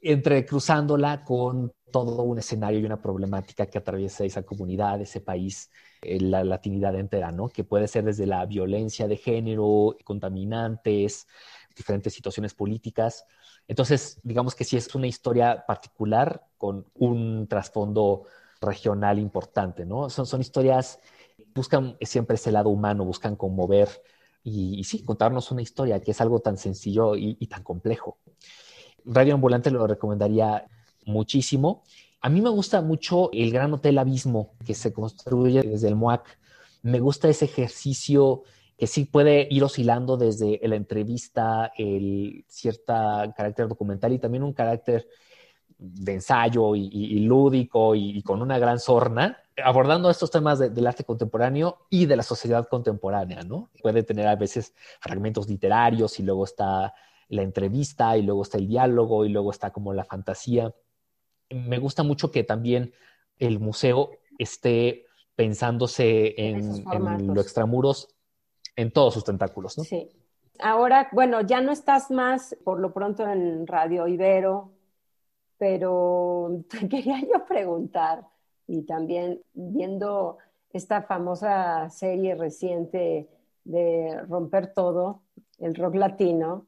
entrecruzándola con todo un escenario y una problemática que atraviesa esa comunidad, ese país, eh, la latinidad entera, ¿no? Que puede ser desde la violencia de género, contaminantes, diferentes situaciones políticas. Entonces, digamos que sí es una historia particular con un trasfondo regional importante, ¿no? Son, son historias, buscan siempre ese lado humano, buscan conmover y, sí, contarnos una historia que es algo tan sencillo y, y tan complejo. Radio Ambulante lo recomendaría muchísimo. A mí me gusta mucho el Gran Hotel Abismo que se construye desde el MOAC. Me gusta ese ejercicio que sí puede ir oscilando desde la entrevista, el cierto carácter documental y también un carácter de ensayo y, lúdico y, con una gran sorna, abordando estos temas del arte contemporáneo y de la sociedad contemporánea, ¿no? Puede tener a veces fragmentos literarios y luego está la entrevista y luego está el diálogo y luego está como la fantasía. Me gusta mucho que también el museo esté pensándose en, lo extramuros en todos sus tentáculos, ¿no? Sí. Ahora, bueno, ya no estás más por lo pronto en Radio Ibero, pero [LAUGHS] te quería yo preguntar, y también viendo esta famosa serie reciente de Romper Todo, el rock latino,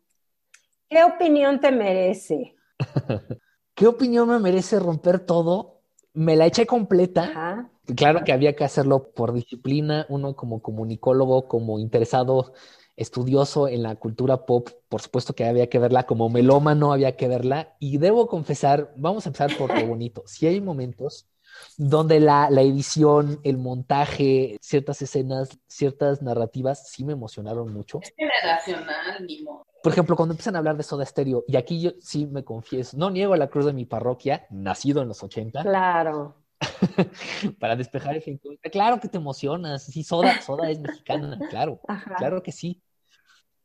¿Qué opinión te merece? [LAUGHS] ¿Qué opinión me merece romper todo? Me la eché completa. Claro que había que hacerlo por disciplina, uno como comunicólogo, como interesado, estudioso en la cultura pop, por supuesto que había que verla, como melómano había que verla. Y debo confesar, vamos a empezar por lo bonito. Si hay momentos donde la, la, edición, el montaje, ciertas escenas, ciertas narrativas sí me emocionaron mucho. Es generacional, mi Por ejemplo, cuando empiezan a hablar de Soda Stereo, y aquí yo sí me confieso, no niego la cruz de mi parroquia, nacido en los 80. Claro. [LAUGHS] para despejar el Claro que te emocionas. Sí, Soda, Soda es mexicana, claro. Claro que sí.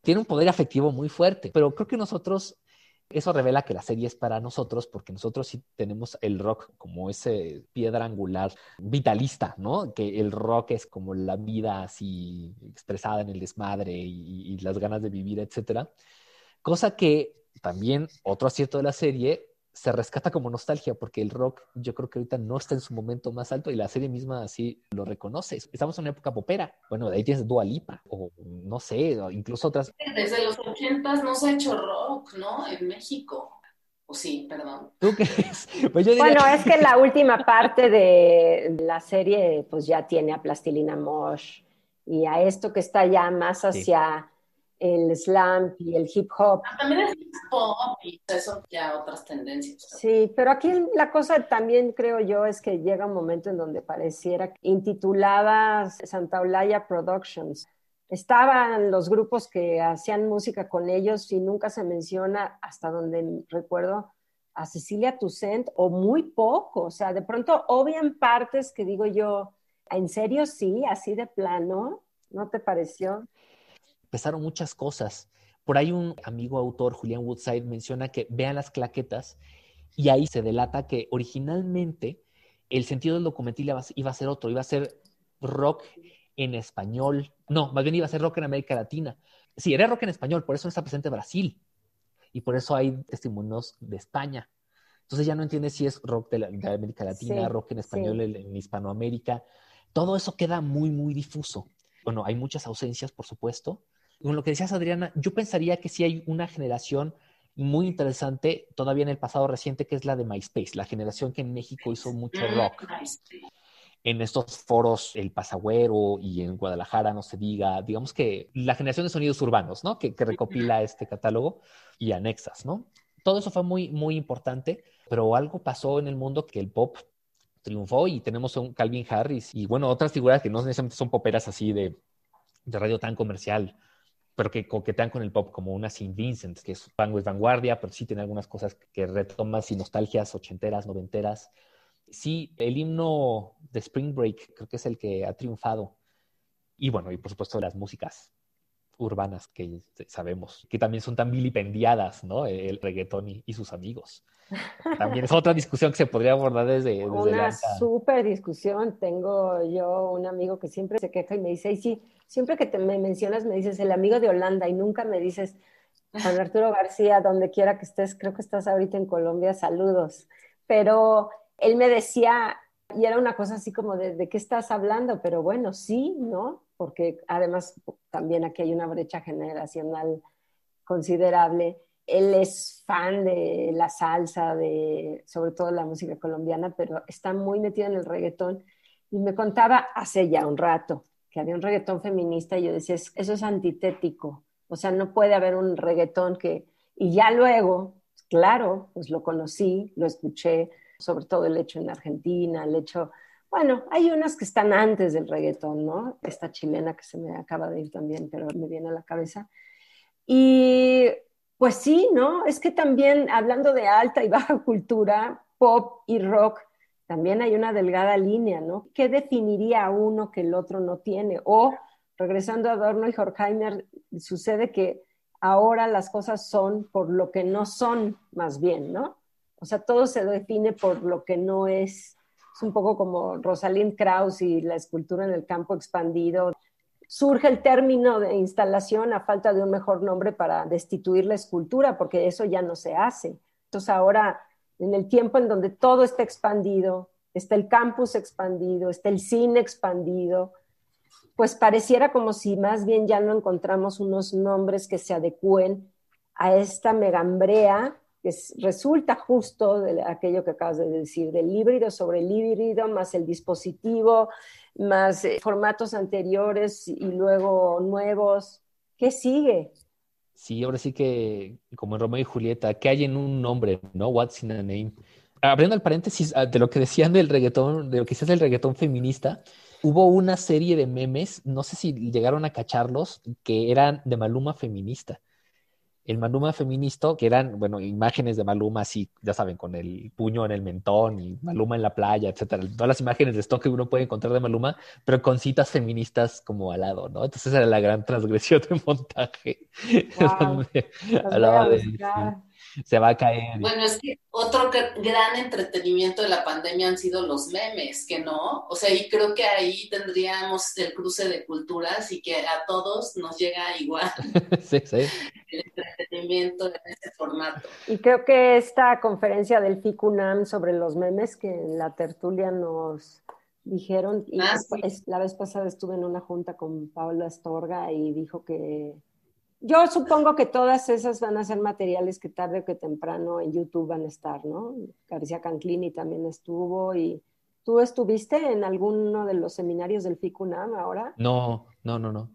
Tiene un poder afectivo muy fuerte, pero creo que nosotros eso revela que la serie es para nosotros porque nosotros sí tenemos el rock como ese piedra angular vitalista, ¿no? Que el rock es como la vida así expresada en el desmadre y, y las ganas de vivir, etcétera. Cosa que también otro acierto de la serie se rescata como nostalgia porque el rock yo creo que ahorita no está en su momento más alto y la serie misma así lo reconoce. Estamos en una época popera. Bueno, de ahí tienes Dua Lipa o no sé, incluso otras. Desde los ochentas no se ha hecho rock, ¿no? En México. O sí, perdón. ¿Tú crees? [LAUGHS] Pues bueno, es que la última parte de la serie pues ya tiene a Plastilina Mosh y a esto que está ya más hacia el slam y el hip hop. Ah, también es hip hop y eso ya otras tendencias. Sí, pero aquí la cosa también creo yo es que llega un momento en donde pareciera intitulada Santa Olaya Productions. Estaban los grupos que hacían música con ellos y nunca se menciona, hasta donde recuerdo, a Cecilia Toussaint o muy poco. O sea, de pronto obvian partes que digo yo, ¿en serio sí? Así de plano, ¿no te pareció? Pesaron muchas cosas. Por ahí un amigo autor, Julián Woodside, menciona que vean las claquetas y ahí se delata que originalmente el sentido del documental iba a ser otro, iba a ser rock en español. No, más bien iba a ser rock en América Latina. Sí, era rock en español, por eso no está presente Brasil. Y por eso hay testimonios de España. Entonces ya no entiendes si es rock de, América Latina, rock en español en Hispanoamérica. Todo eso queda muy, muy difuso. Bueno, hay muchas ausencias, por supuesto, con lo que decías, Adriana, yo pensaría que sí hay una generación muy interesante todavía en el pasado reciente, que es la de MySpace, la generación que en México hizo mucho mm, rock. En estos foros, el Pasagüero y en Guadalajara, no se diga, digamos que la generación de sonidos urbanos, ¿no? Que, que recopila este catálogo y anexas, ¿no? Todo eso fue muy, muy importante, pero algo pasó en el mundo que el pop triunfó y tenemos un Calvin Harris y bueno, otras figuras que no necesariamente son poperas así de, de radio tan comercial, pero que coquetean con el pop, como una Saint Vincent, que es vanguardia, pero sí tiene algunas cosas que retoman y nostalgias ochenteras, noventeras. Sí, el himno de Spring Break creo que es el que ha triunfado. Y bueno, y por supuesto las músicas urbanas que sabemos, que también son tan vilipendiadas, ¿no? El reggaetón y, sus amigos. También es otra discusión que se podría abordar desde... desde Una súper discusión. Tengo yo un amigo que siempre se queja y me dice, y sí, siempre que te me mencionas me dices el amigo de Holanda y nunca me dices Juan Arturo García, donde quiera que estés, creo que estás ahorita en Colombia, saludos. Pero él me decía, y era una cosa así como de, ¿de qué estás hablando? Pero bueno, sí, ¿no? Porque además también aquí hay una brecha generacional considerable. Él es fan de la salsa, de sobre todo la música colombiana, pero está muy metido en el reggaetón. Y me contaba hace ya un rato que había un reggaetón feminista y yo decía, eso es antitético o sea, no puede haber un reggaetón que... Y ya luego, claro, pues lo conocí, lo escuché, sobre todo el hecho en Argentina, el hecho... Bueno, hay unas que están antes del reggaetón, ¿no? Esta chilena que se me acaba de ir también, pero me viene a la cabeza. Y pues sí, ¿no? Es que también hablando de alta y baja [LAUGHS] cultura, pop y rock, también hay una delgada línea, ¿no? ¿Qué definiría a uno que el otro no tiene? O regresando a Adorno y Horkheimer, sucede que ahora las cosas son por lo que no son, más bien, ¿no? O sea, todo se define por lo que no es. Es un poco como Rosalind Krauss y la escultura en el campo expandido. Surge el término de instalación a falta de un mejor nombre para destituir la escultura, porque eso ya no se hace. Entonces ahora, en el tiempo en donde todo está expandido, está el campus expandido, está el cine expandido, pues pareciera como si más bien ya no encontramos unos nombres que se adecúen a esta megambrea que resulta justo de aquello que acabas de decir, del híbrido sobre el híbrido, más el dispositivo, más eh, formatos anteriores y luego nuevos. ¿Qué sigue? Sí, ahora sí que, como en Romeo y Julieta, ¿qué hay en un nombre? ¿No? What's in a name? Abriendo el paréntesis ah, de lo que decían del reggaetón, de lo que se hace el reggaetón feminista, hubo una serie de memes, no sé si llegaron a cacharlos, que eran de Maluma feminista. El Maluma feminista, que eran, bueno, imágenes de Maluma así, ya saben, con el puño en el mentón y Maluma en la playa, etcétera. Todas las imágenes de stock que uno puede encontrar de Maluma, pero con citas feministas como al lado, ¿no? Entonces era la gran [LAUGHS] transgresión de montaje. [LAUGHS] hablaba de [LAUGHS] se va a caer. Bueno, es que otro gran entretenimiento de la pandemia han sido los memes, que no, o sea, y creo que ahí tendríamos el cruce de culturas y que a todos nos llega igual [LAUGHS] sí, sí. el entretenimiento en ese formato. Y creo que esta conferencia del FICUNAM sobre los memes que en la tertulia nos dijeron, y ah, la vez pasada estuve en una junta con Paula Astorga y dijo que yo supongo que todas esas van a ser materiales que tarde o que temprano en YouTube van a estar, ¿no? García Canclini también estuvo y ¿tú estuviste en alguno de los seminarios del FICUNAM ahora? No, no, no, no.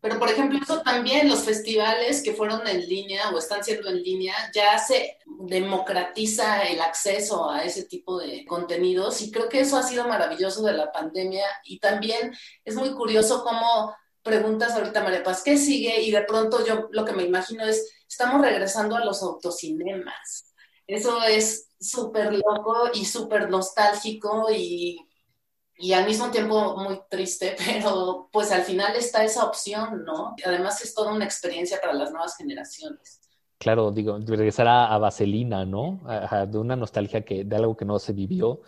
Pero, por ejemplo, eso también, los festivales que fueron en línea o están siendo en línea, ya se democratiza el acceso a ese tipo de contenidos y creo que eso ha sido maravilloso de la pandemia y también es muy curioso cómo preguntas ahorita, María Paz, ¿qué sigue? Y de pronto yo lo que me imagino es, estamos regresando a los autocinemas. Eso es súper loco y súper nostálgico y, y, al mismo tiempo muy triste, [LAUGHS] pero pues al final está esa opción, ¿no? Además es toda una experiencia para las nuevas generaciones. Claro, digo, regresar a, Vaselina, ¿no? de una nostalgia que, de algo que no se vivió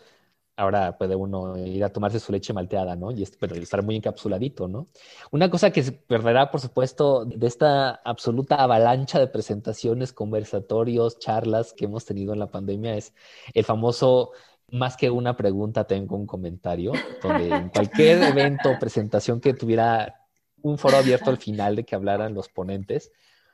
ahora puede uno ir a tomarse su leche malteada, ¿no? Y pero estar muy encapsuladito, ¿no? Una cosa que se perderá, por supuesto, de esta absoluta avalancha de presentaciones, conversatorios, charlas que hemos tenido en la pandemia es el famoso más que una pregunta, tengo un comentario, donde en [LAUGHS] cualquier evento o presentación que tuviera un foro abierto al final de que hablaran los ponentes,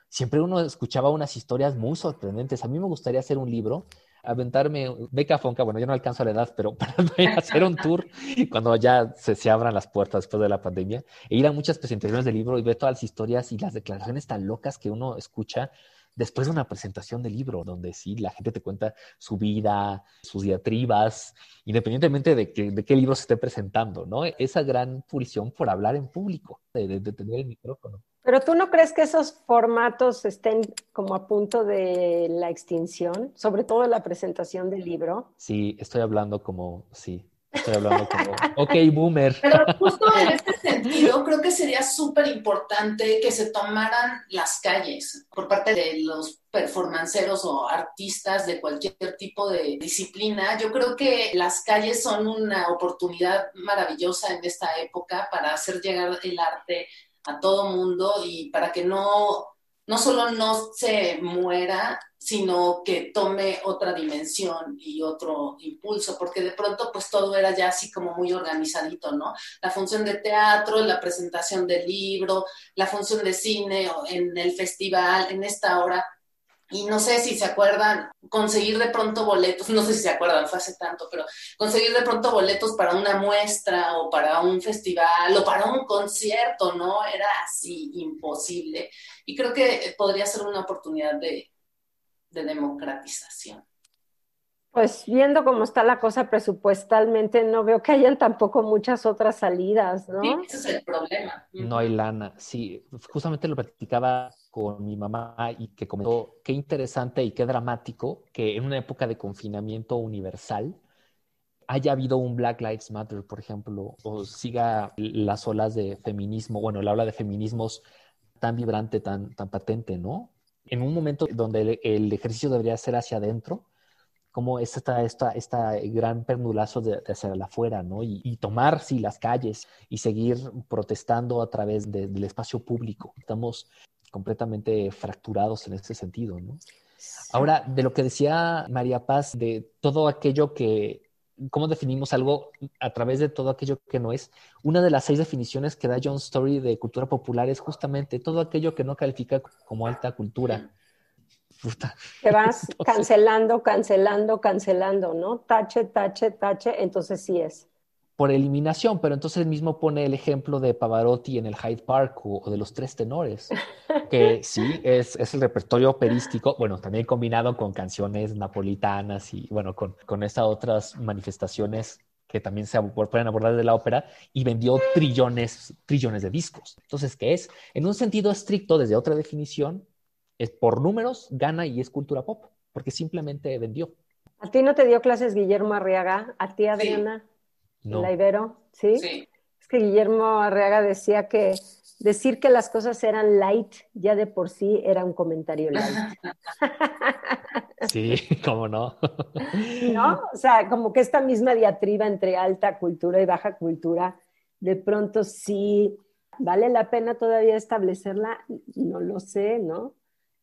siempre uno escuchaba unas historias muy sorprendentes. A mí me gustaría hacer un libro aventarme beca Fonca, bueno, yo no alcanzo la edad, pero [LAUGHS] para hacer un tour cuando ya se, se, abran las puertas después de la pandemia, e ir a muchas presentaciones del libro y ver todas las historias y las declaraciones tan locas que uno escucha después de una presentación del libro, donde sí, la gente te cuenta su vida, sus diatribas, independientemente de, que, de qué libro se esté presentando, ¿no? Esa gran purición por hablar en público, de tener el micrófono. Pero tú no crees que esos formatos estén como a punto de la extinción, sobre todo la presentación del libro. Sí, estoy hablando como, sí, estoy hablando como, [LAUGHS] ok, boomer. Pero justo en este sentido, creo que sería súper importante que se tomaran las calles por parte de los performanceros o artistas de cualquier tipo de disciplina. Yo creo que las calles son una oportunidad maravillosa en esta época para hacer llegar el arte a todo mundo y para que no no solo no se muera, sino que tome otra dimensión y otro impulso, porque de pronto pues todo era ya así como muy organizadito, ¿no? La función de teatro, la presentación del libro, la función de cine en el festival, en esta hora, y no sé si se acuerdan, conseguir de pronto boletos, no sé si se acuerdan, fue hace tanto, pero conseguir de pronto boletos para una muestra o para un festival o para un concierto, ¿no? Era así imposible. Y creo que podría ser una oportunidad de, democratización. Pues viendo cómo está la cosa presupuestalmente, no veo que hayan tampoco muchas otras salidas, ¿no? Sí, ese es el problema. No hay lana. Sí, justamente lo platicaba con mi mamá y que comentó qué interesante y qué dramático que en una época de confinamiento universal haya habido un Black Lives Matter, por ejemplo, o siga las olas de feminismo, bueno, la ola de feminismos tan vibrante, tan, tan patente, ¿no? En un momento donde el, ejercicio debería ser hacia adentro, como es esta, esta, esta gran pendulazo de, hacia afuera, ¿no? Y, tomar, sí, las calles y seguir protestando a través del espacio público. Estamos completamente fracturados en ese sentido, ¿no? Ahora, de lo que decía María Paz, de todo aquello que, cómo definimos algo a través de todo aquello que no es, una de las seis definiciones que da John Story de cultura popular es justamente todo aquello que no califica como alta cultura. Te vas [LAUGHS] cancelando, cancelando, cancelando, ¿no? Tache, tache, tache, entonces sí es. Por eliminación, pero entonces él mismo pone el ejemplo de Pavarotti en el Hyde Park o, de los tres tenores, [LAUGHS] que sí, es, es, el repertorio operístico, bueno, también combinado con canciones napolitanas y bueno, con, con estas otras manifestaciones que también se pueden abordar de la ópera y vendió trillones, trillones de discos. Entonces, ¿qué es? En un sentido estricto, desde otra definición, es por números, gana y es cultura pop, porque simplemente vendió. ¿A ti no te dio clases Guillermo Arriaga? ¿A ti, Adriana? No. ¿La Ibero? ¿Sí? Sí. Es que Guillermo Arriaga decía que decir que las cosas eran light ya de por sí era un comentario light. [LAUGHS] Sí, cómo no. [LAUGHS] ¿No? O sea, como que esta misma diatriba entre alta cultura y baja cultura, de pronto sí vale la pena todavía establecerla, no lo sé, ¿no?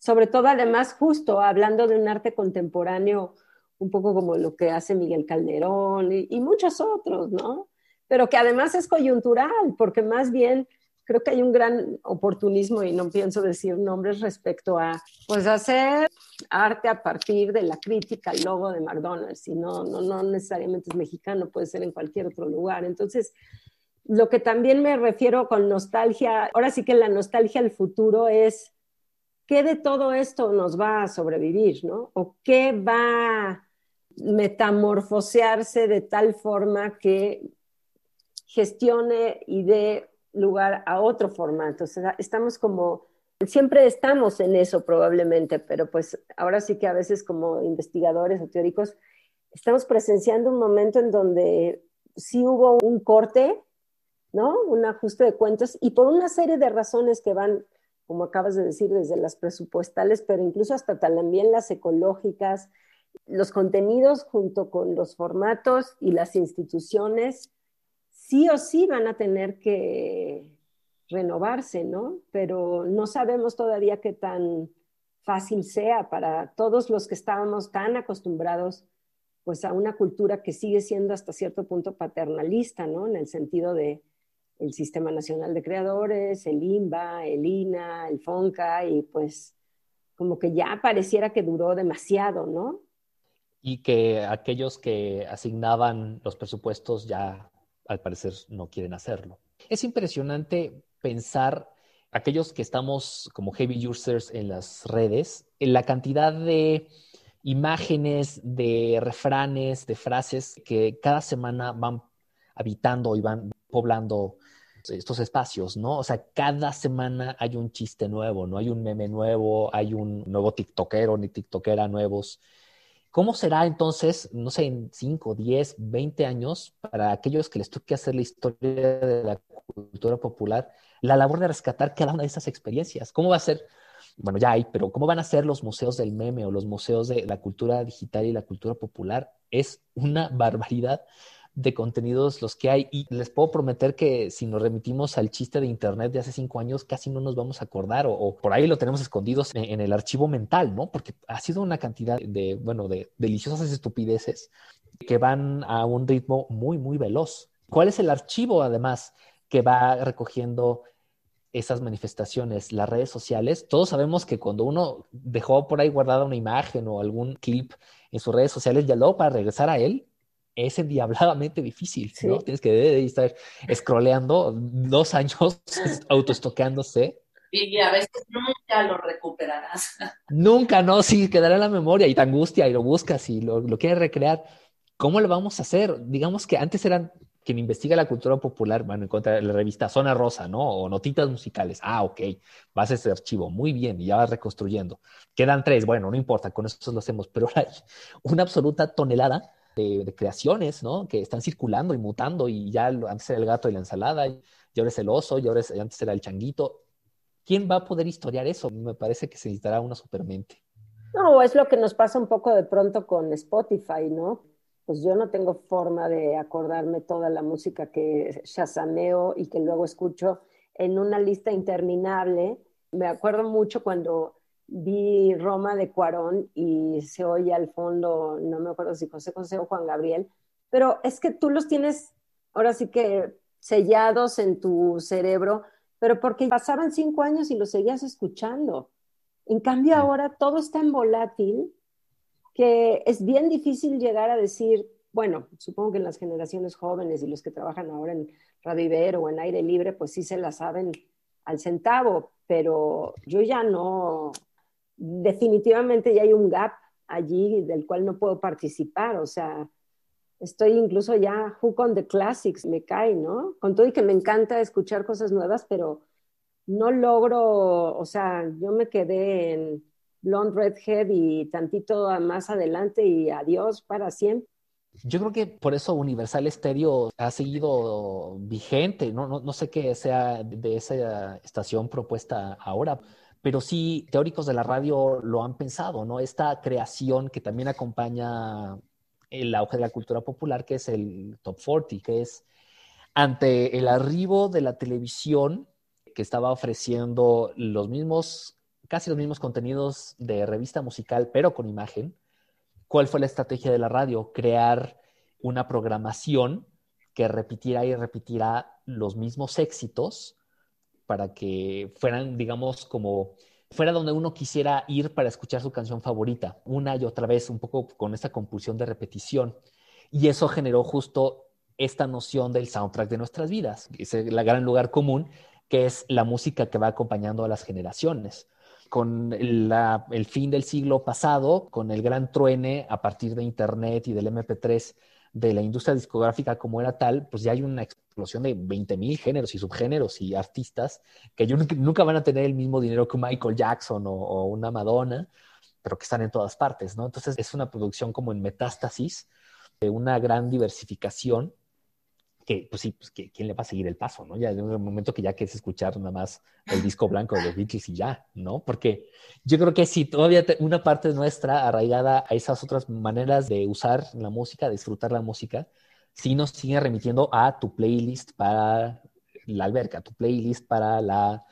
sobre todo además justo hablando de un arte contemporáneo, un poco como lo que hace Miguel Calderón y, muchos otros, ¿no? Pero que además es coyuntural, porque más bien creo que hay un gran oportunismo, y no pienso decir nombres, respecto a, pues, hacer arte a partir de la crítica al logo de McDonald's, y no, no, no necesariamente es mexicano, puede ser en cualquier otro lugar. Entonces, lo que también me refiero con nostalgia, ahora sí que la nostalgia al futuro es ¿qué de todo esto nos va a sobrevivir, no? ¿O qué va metamorfosearse de tal forma que gestione y dé lugar a otro formato? O estamos como, siempre estamos en eso probablemente, pero pues ahora sí que a veces como investigadores o teóricos estamos presenciando un momento en donde sí hubo un corte, ¿no? Un ajuste de cuentas y por una serie de razones que van como acabas de decir, desde las presupuestales, pero incluso hasta también las ecológicas, los contenidos junto con los formatos y las instituciones, sí o sí van a tener que renovarse, ¿no? Pero no sabemos todavía qué tan fácil sea para todos los que estábamos tan acostumbrados pues a una cultura que sigue siendo hasta cierto punto paternalista, ¿no? En el sentido de el Sistema Nacional de Creadores, el INBA, el INA, el FONCA, y pues como que ya pareciera que duró demasiado, ¿no? Y que aquellos que asignaban los presupuestos ya al parecer no quieren hacerlo. Es impresionante pensar aquellos que estamos como heavy users en las redes, en la cantidad de imágenes, de refranes, de frases que cada semana van habitando y van poblando estos espacios, ¿no? O sea, cada semana hay un chiste nuevo, ¿no? Hay un meme nuevo, hay un nuevo tiktokero ni tiktokera nuevos. ¿Cómo será entonces, no sé, en 5, 10, 20 años, para aquellos que les toque hacer la historia de la cultura popular, la labor de rescatar cada una de esas experiencias? ¿Cómo va a ser? Bueno, ya hay, pero ¿cómo van a ser los museos del meme o los museos de la cultura digital y la cultura popular? Es una [LAUGHS] barbaridad de contenidos los que hay. Y les puedo prometer que si nos remitimos al chiste de Internet de hace cinco años, casi no nos vamos a acordar o, por ahí lo tenemos escondidos en, el archivo mental, ¿no? Porque ha sido una cantidad de, bueno, de deliciosas estupideces que van a un ritmo muy, muy veloz. ¿Cuál es el archivo, además, que va recogiendo esas manifestaciones, las redes sociales, todos sabemos que cuando uno dejó por ahí guardada una imagen o algún clip en sus redes sociales, ya luego para regresar a él es endiabladamente difícil, ¿no? Tienes que estar scrolleando dos [LAUGHS] años autoestoqueándose. Y a veces nunca lo recuperarás. Nunca, no, sí, quedará en la memoria y te angustia y lo buscas y lo, lo quieres recrear. ¿Cómo lo vamos a hacer? Digamos que antes eran quien investiga la cultura popular, bueno, encuentra la revista Zona Rosa, ¿no? O notitas musicales. Ah, ok, vas a ese archivo, muy bien, y ya vas reconstruyendo. Quedan tres, bueno, no importa, con eso lo hacemos, pero [LAUGHS] hay una absoluta tonelada de, creaciones, ¿no? Que están circulando y mutando y ya antes era el gato y la ensalada, y ahora es el oso, y ahora antes era el changuito. ¿Quién va a poder historiar eso? Me parece que se necesitará una supermente. No, es lo que nos pasa un poco de pronto con Spotify, ¿no? Pues yo no tengo forma de acordarme toda la música que shazameo y que luego escucho en una lista interminable. Me acuerdo mucho cuando vi Roma de Cuarón y se oye al fondo, no me acuerdo si José José o Juan Gabriel, pero es que tú los tienes ahora sí que sellados en tu cerebro, pero porque pasaron cinco años y los seguías escuchando. En cambio ahora todo es tan volátil que es bien difícil llegar a decir, bueno, supongo que en las generaciones jóvenes y los que trabajan ahora en Radio Ibero o en aire libre, pues sí se la saben al centavo, pero yo ya no, definitivamente ya hay un gap allí del cual no puedo participar, o sea, estoy incluso ya hook on the classics, me cae, ¿no? Con todo y que me encanta escuchar cosas nuevas, pero no logro, o sea, yo me quedé en Blonde Redhead y tantito más adelante y adiós para siempre. Yo creo que por eso Universal Stereo ha seguido vigente, no, no, no sé qué sea de esa estación propuesta ahora, pero sí teóricos de la radio lo han pensado, ¿no? Esta creación que también acompaña el auge de la cultura popular, que es el Top 40, que es ante el arribo de la televisión que estaba ofreciendo los mismos, casi los mismos contenidos de revista musical, pero con imagen, ¿cuál fue la estrategia de la radio? Crear una programación que repitiera y repitiera los mismos éxitos para que fueran, digamos, como fuera donde uno quisiera ir para escuchar su canción favorita, una y otra vez, un poco con esta compulsión de repetición. Y eso generó justo esta noción del soundtrack de nuestras vidas, es el gran lugar común, que es la música que va acompañando a las generaciones. Con el fin del siglo pasado, con el gran truene a partir de Internet y del MP3 de la industria discográfica como era tal, pues ya hay una explosión de 20 mil géneros y subgéneros y artistas que nunca, van a tener el mismo dinero que Michael Jackson o, una Madonna, pero que están en todas partes, ¿no? Entonces es una producción como en metástasis, de una gran diversificación que pues sí, pues ¿quién le va a seguir el paso, no? Ya en un momento que ya quieres escuchar nada más el disco blanco de Beatles y ya, ¿no? Porque yo creo que si todavía una parte nuestra arraigada a esas otras maneras de usar la música, de disfrutar la música, sí nos sigue remitiendo a tu playlist para la alberca, tu playlist para la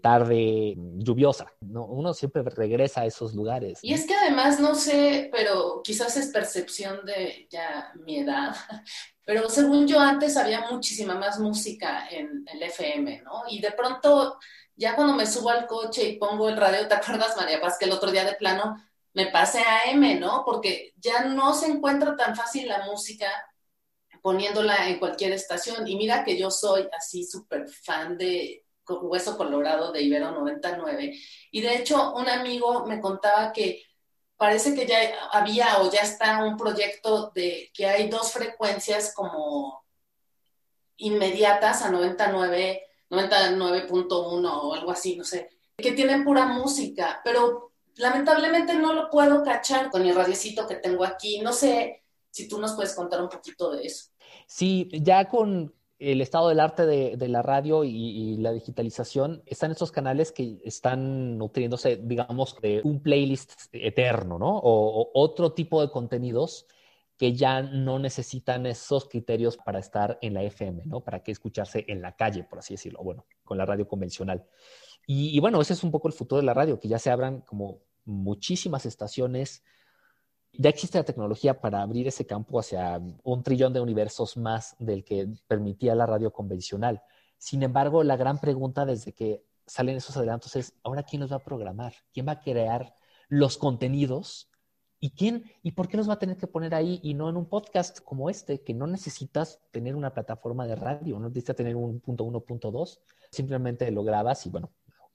tarde lluviosa, ¿no? Uno siempre regresa a esos lugares. Y es que además, no sé, pero quizás es percepción de ya mi edad, [LAUGHS] pero según yo antes había muchísima más música en el FM, ¿no? Y de pronto, ya cuando me subo al coche y pongo el radio, ¿te acuerdas, María Paz, que el otro día de plano me pasé a M, ¿no? Porque ya no se encuentra tan fácil la música poniéndola en cualquier estación. Y mira que yo soy así súper fan de Hueso Colorado de Ibero 99. Y de hecho, un amigo me contaba que parece que ya había o ya está un proyecto de que hay dos frecuencias como inmediatas a 99, 99.1 o algo así, no sé, que tienen pura música, pero lamentablemente no lo puedo cachar con el radiocito que tengo aquí. No sé si tú nos puedes contar un poquito de eso. Sí, ya con el estado del arte de, la radio y, la digitalización, están estos canales que están nutriéndose, digamos, de un playlist eterno, ¿no? o otro tipo de contenidos que ya no necesitan esos criterios para estar en la FM, ¿no? Para que escucharse en la calle, por así decirlo, bueno, con la radio convencional. Y, bueno, ese es un poco el futuro de la radio, que ya se abran como muchísimas estaciones. Ya existe la tecnología para abrir ese campo hacia un trillón de universos más del que permitía la radio convencional. Sin embargo, la gran pregunta desde que salen esos adelantos es, ¿ahora quién los va a programar? ¿Quién va a crear los contenidos ¿Y quién y por qué los va a tener que poner ahí y no en un podcast como este, que no necesitas tener una plataforma de radio, no necesitas tener un punto uno, punto dos, simplemente lo grabas y bueno,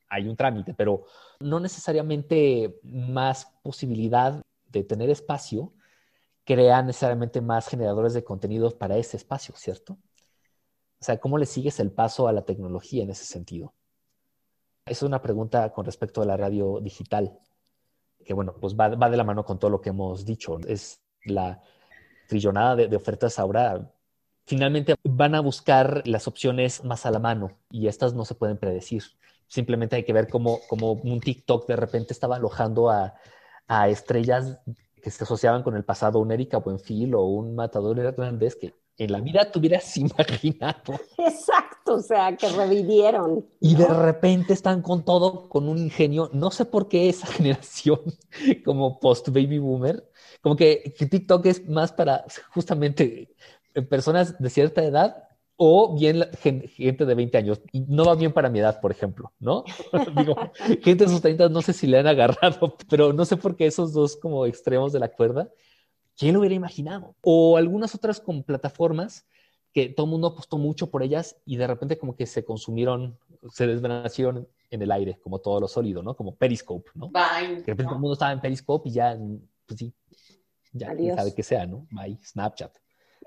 hay un trámite, pero no necesariamente más posibilidad de tener espacio crea necesariamente más generadores de contenidos para ese espacio, ¿cierto? O sea, ¿cómo le sigues el paso a la tecnología en ese sentido? Esa es una pregunta con respecto a la radio digital que bueno, pues va, de la mano con todo lo que hemos dicho. Es la trillonada de, ofertas ahora. Finalmente van a buscar las opciones más a la mano y estas no se pueden predecir. Simplemente hay que ver cómo, un TikTok de repente estaba alojando a, a estrellas que se asociaban con el pasado, un Erika Buenfil o un Matador Hernández que en la vida te hubieras [LAUGHS] imaginado. Exacto, o sea, que revivieron. Y de repente están con todo, con un ingenio. No sé por qué esa [LAUGHS] generación, como post-baby boomer, como que, TikTok es más para justamente personas de cierta edad o bien gente de 20 años. No va bien para mi edad, por ejemplo, ¿no? [LAUGHS] Digo, gente de sus 30 no sé si le han agarrado, [LAUGHS] pero no sé por qué esos dos como extremos de la cuerda ¿Quién lo hubiera imaginado? O algunas otras con plataformas que todo el mundo apostó mucho por ellas y de repente como que se consumieron, se desvanecieron en el aire, como todo lo sólido, ¿no? Como Periscope, ¿no? Bye, de repente todo el mundo estaba en Periscope y ya, pues sí, ya quién sabe qué sea, ¿no? Bye, Snapchat.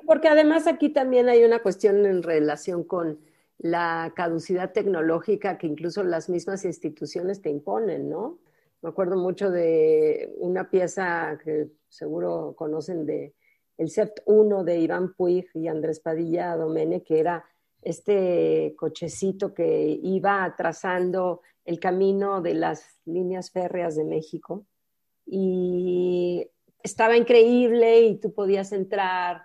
Porque además aquí también hay una cuestión en relación con la caducidad tecnológica que incluso las mismas instituciones te imponen, ¿no? Me acuerdo mucho de una pieza que seguro conocen de el CEPT 1 de Iván Puig y Andrés Padilla Domene, que era este cochecito que iba trazando el camino de las líneas férreas de México. Y estaba increíble y tú podías entrar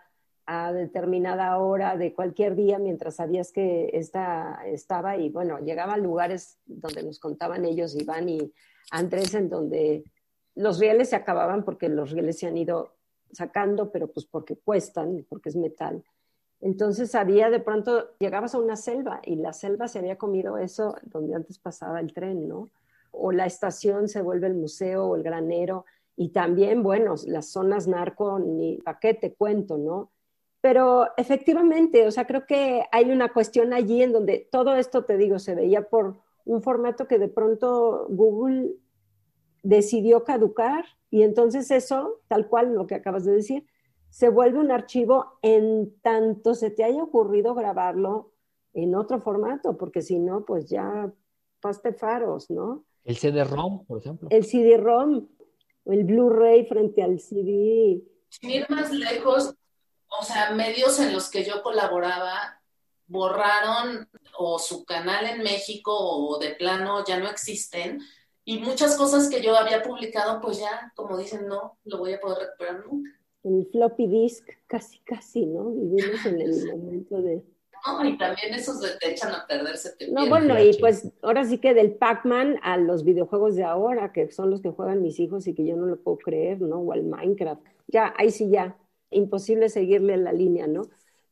a determinada hora de cualquier día mientras sabías que esta estaba y bueno, llegaba a lugares donde nos contaban ellos, Iván y Andrés, en donde los rieles se acababan porque los rieles se han ido sacando, pero pues porque cuestan, porque es metal. Entonces había de pronto, llegabas a una selva y la selva se había comido eso donde antes pasaba el tren, ¿no? O la estación se vuelve el museo o el granero y también, bueno, las zonas narco, ni paquete cuento, ¿no? Pero efectivamente, o sea, creo que hay una cuestión allí en donde todo esto, te digo, se veía por un formato que de pronto Google decidió caducar y entonces eso, tal cual lo que acabas de decir, se vuelve un archivo en tanto se te haya ocurrido grabarlo en otro formato, porque si no, pues ya paste faros, ¿no? El CD-ROM, por ejemplo. El CD-ROM, el Blu-ray frente al CD. Sin ir más lejos, o sea, medios en los que yo colaboraba borraron o su canal en México o de plano ya no existen y muchas cosas que yo había publicado, pues ya, como dicen, no lo voy a poder recuperar nunca. El floppy disk, casi, casi, ¿no? Vivimos en el [LAUGHS] momento de... No, y también esos de te echan a perderse. Te no, bueno, y pues ahora sí que del Pac-Man a los videojuegos de ahora, que son los que juegan mis hijos y que yo no lo puedo creer, ¿no? O al Minecraft. Ya, ahí sí ya, imposible seguirle la línea, ¿no?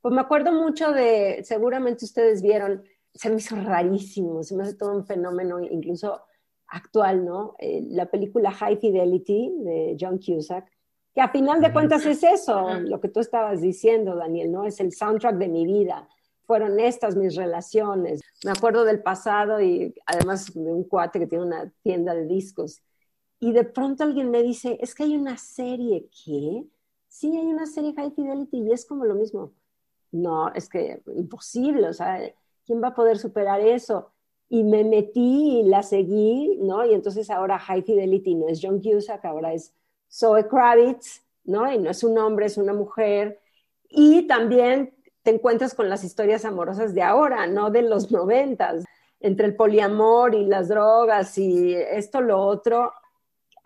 Pues me acuerdo mucho de, seguramente ustedes vieron, se me hizo rarísimo, se me hace todo un fenómeno, incluso actual, ¿no? Eh, la película High Fidelity de John Cusack, que a final de cuentas es eso, lo que tú estabas diciendo, Daniel, ¿no? Es el soundtrack de mi vida. Fueron estas mis relaciones. Me acuerdo del pasado y además de un cuate que tiene una tienda de discos. Y de pronto alguien me dice, es que hay una serie, ¿qué? Sí, hay una serie High Fidelity y es como lo mismo. No, es que imposible, o sea, ¿quién va a poder superar eso? y me metí y la seguí, ¿no? Y entonces ahora High Fidelity no es John Cusack, ahora es Zoe Kravitz, ¿no? Y no es un hombre, es una mujer. Y también te encuentras con las historias amorosas de ahora, no de los noventas, entre el poliamor y las drogas y esto, lo otro.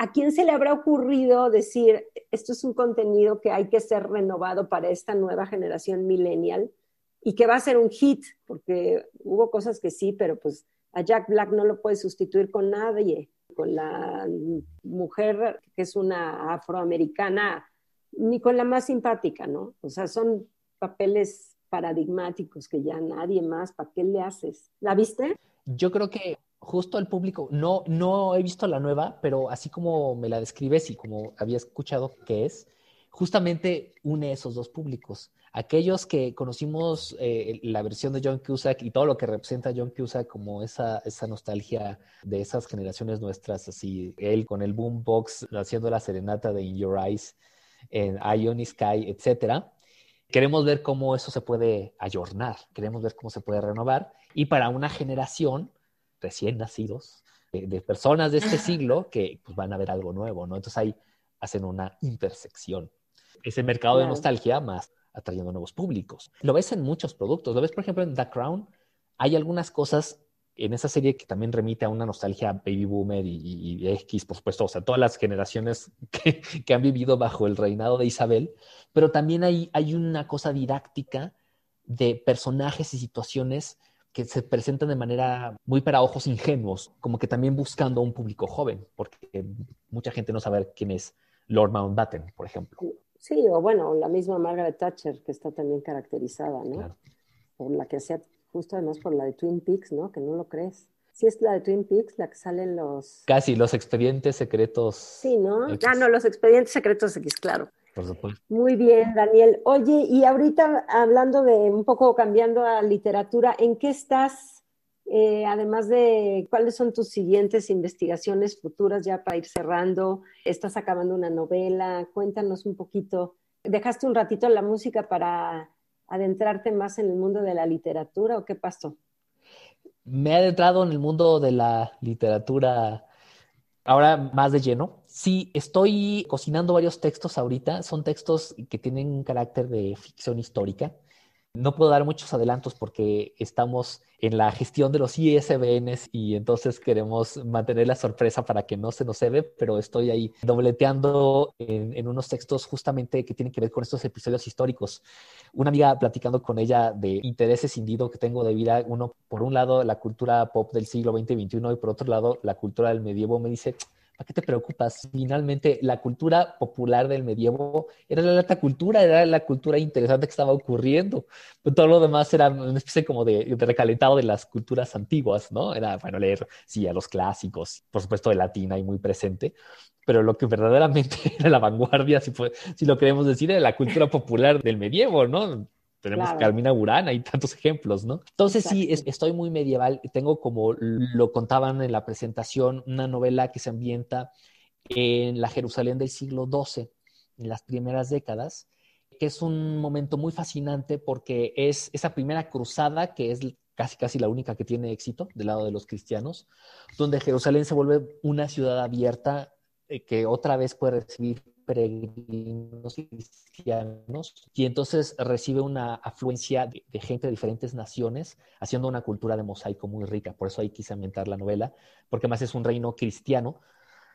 ¿A quién se le habrá ocurrido decir, esto es un contenido que hay que ser renovado para esta nueva generación millennial y que va a ser un hit? Porque hubo cosas que sí, pero pues a Jack Black no lo puede sustituir con nadie, con la mujer que es una afroamericana, ni con la más simpática, ¿no? O sea, son papeles paradigmáticos que ya nadie más, ¿para qué le haces? ¿La viste? Yo creo que justo el público, no, no he visto la nueva, pero así como me la describes y como había escuchado que es, justamente une esos dos públicos aquellos que conocimos eh, la versión de John Cusack y todo lo que representa John Cusack como esa, esa nostalgia de esas generaciones nuestras, así él con el boombox haciendo la serenata de In Your Eyes, en Ion Sky, etcétera. Queremos ver cómo eso se puede ayornar, queremos ver cómo se puede renovar y para una generación recién nacidos de, personas de este siglo que pues, van a ver algo nuevo, ¿no? Entonces ahí hacen una intersección. Ese mercado de nostalgia más atrayendo nuevos públicos. Lo ves en muchos productos. Lo ves, por ejemplo, en The Crown. Hay algunas cosas en esa serie que también remite a una nostalgia baby boomer y, X, por supuesto, o sea, todas las generaciones [LAUGHS] que, han vivido bajo el reinado de Isabel, pero también hay, hay una cosa didáctica de personajes y situaciones que se presentan de manera muy para ojos ingenuos, como que también buscando a un público joven, porque mucha gente no sabe quién es Lord Mountbatten, por ejemplo. Sí, o bueno, la misma Margaret Thatcher, que está también caracterizada, ¿no? Por la que hacía, justo además por la de Twin Peaks, ¿no? Que no lo crees. Sí es la de Twin Peaks, la que salen los... Casi, los expedientes secretos. Sí, ¿no? Ah, no, los expedientes secretos X, claro. Por supuesto. Muy bien, Daniel. Oye, y ahorita hablando de un poco cambiando a literatura, ¿en qué estás eh, además de cuáles son tus siguientes investigaciones futuras ya para ir cerrando, estás acabando una novela, cuéntanos un poquito. ¿Dejaste un ratito la música para adentrarte más en el mundo de la literatura o qué pasó? Me he adentrado en el mundo de la literatura ahora más de lleno. Sí, estoy cocinando varios textos ahorita. Son textos que tienen un carácter de ficción histórica. No puedo dar muchos adelantos porque estamos en la gestión de los ISBNs y entonces queremos mantener la sorpresa para que no se nos se ve, pero estoy ahí dobleteando en, unos textos justamente que tienen que ver con estos episodios históricos. Una amiga platicando con ella de intereses individuos que tengo de vida, uno, por un lado, la cultura pop del siglo XX y XXI y por otro lado, la cultura del medievo, me dice, ¿Para qué te preocupas? Finalmente, la cultura popular del medievo era la alta cultura, era la cultura interesante que estaba ocurriendo. todo lo demás era una especie como de, recalentado de las culturas antiguas, ¿no? Era, bueno, leer, sí, a los clásicos, por supuesto, de latín ahí muy presente, pero lo que verdaderamente [LAUGHS] era la vanguardia, si, si lo queremos decir, era la cultura popular del medievo, ¿no? Tenemos Carmina Burana y tantos ejemplos, ¿no? Entonces sí, estoy muy medieval. Tengo, como lo contaban en la presentación, una novela que se ambienta en la Jerusalén del siglo XII, en las primeras décadas, que es un momento muy fascinante porque es esa primera cruzada que es casi casi la única que tiene éxito del lado de los cristianos, donde Jerusalén se vuelve una ciudad abierta eh, que otra vez puede recibir peregrinos cristianos y entonces recibe una afluencia de, gente de diferentes naciones, haciendo una cultura de mosaico muy rica. Por eso ahí quise ambientar la novela, porque además es un reino cristiano,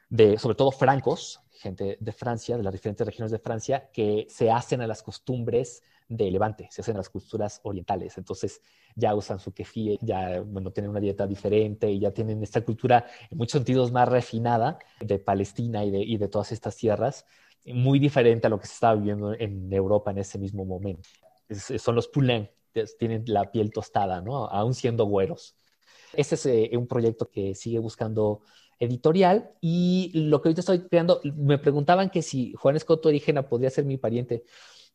de, sobre todo francos, gente de Francia, de las diferentes regiones de Francia, que se hacen a las costumbres de Levante, se hacen a las culturas orientales. Entonces ya usan su kefir, ya bueno, tienen una dieta diferente y ya tienen esta cultura en muchos sentidos más refinada de Palestina y de, todas estas tierras, muy diferente a lo que se estaba viviendo en Europa en ese mismo momento. son los poulains, tienen la piel tostada, ¿no? Aún siendo güeros. Este es eh, un proyecto que sigue buscando editorial y lo que ahorita estoy creando, me preguntaban que si Juan Escoto Orígena podría ser mi pariente.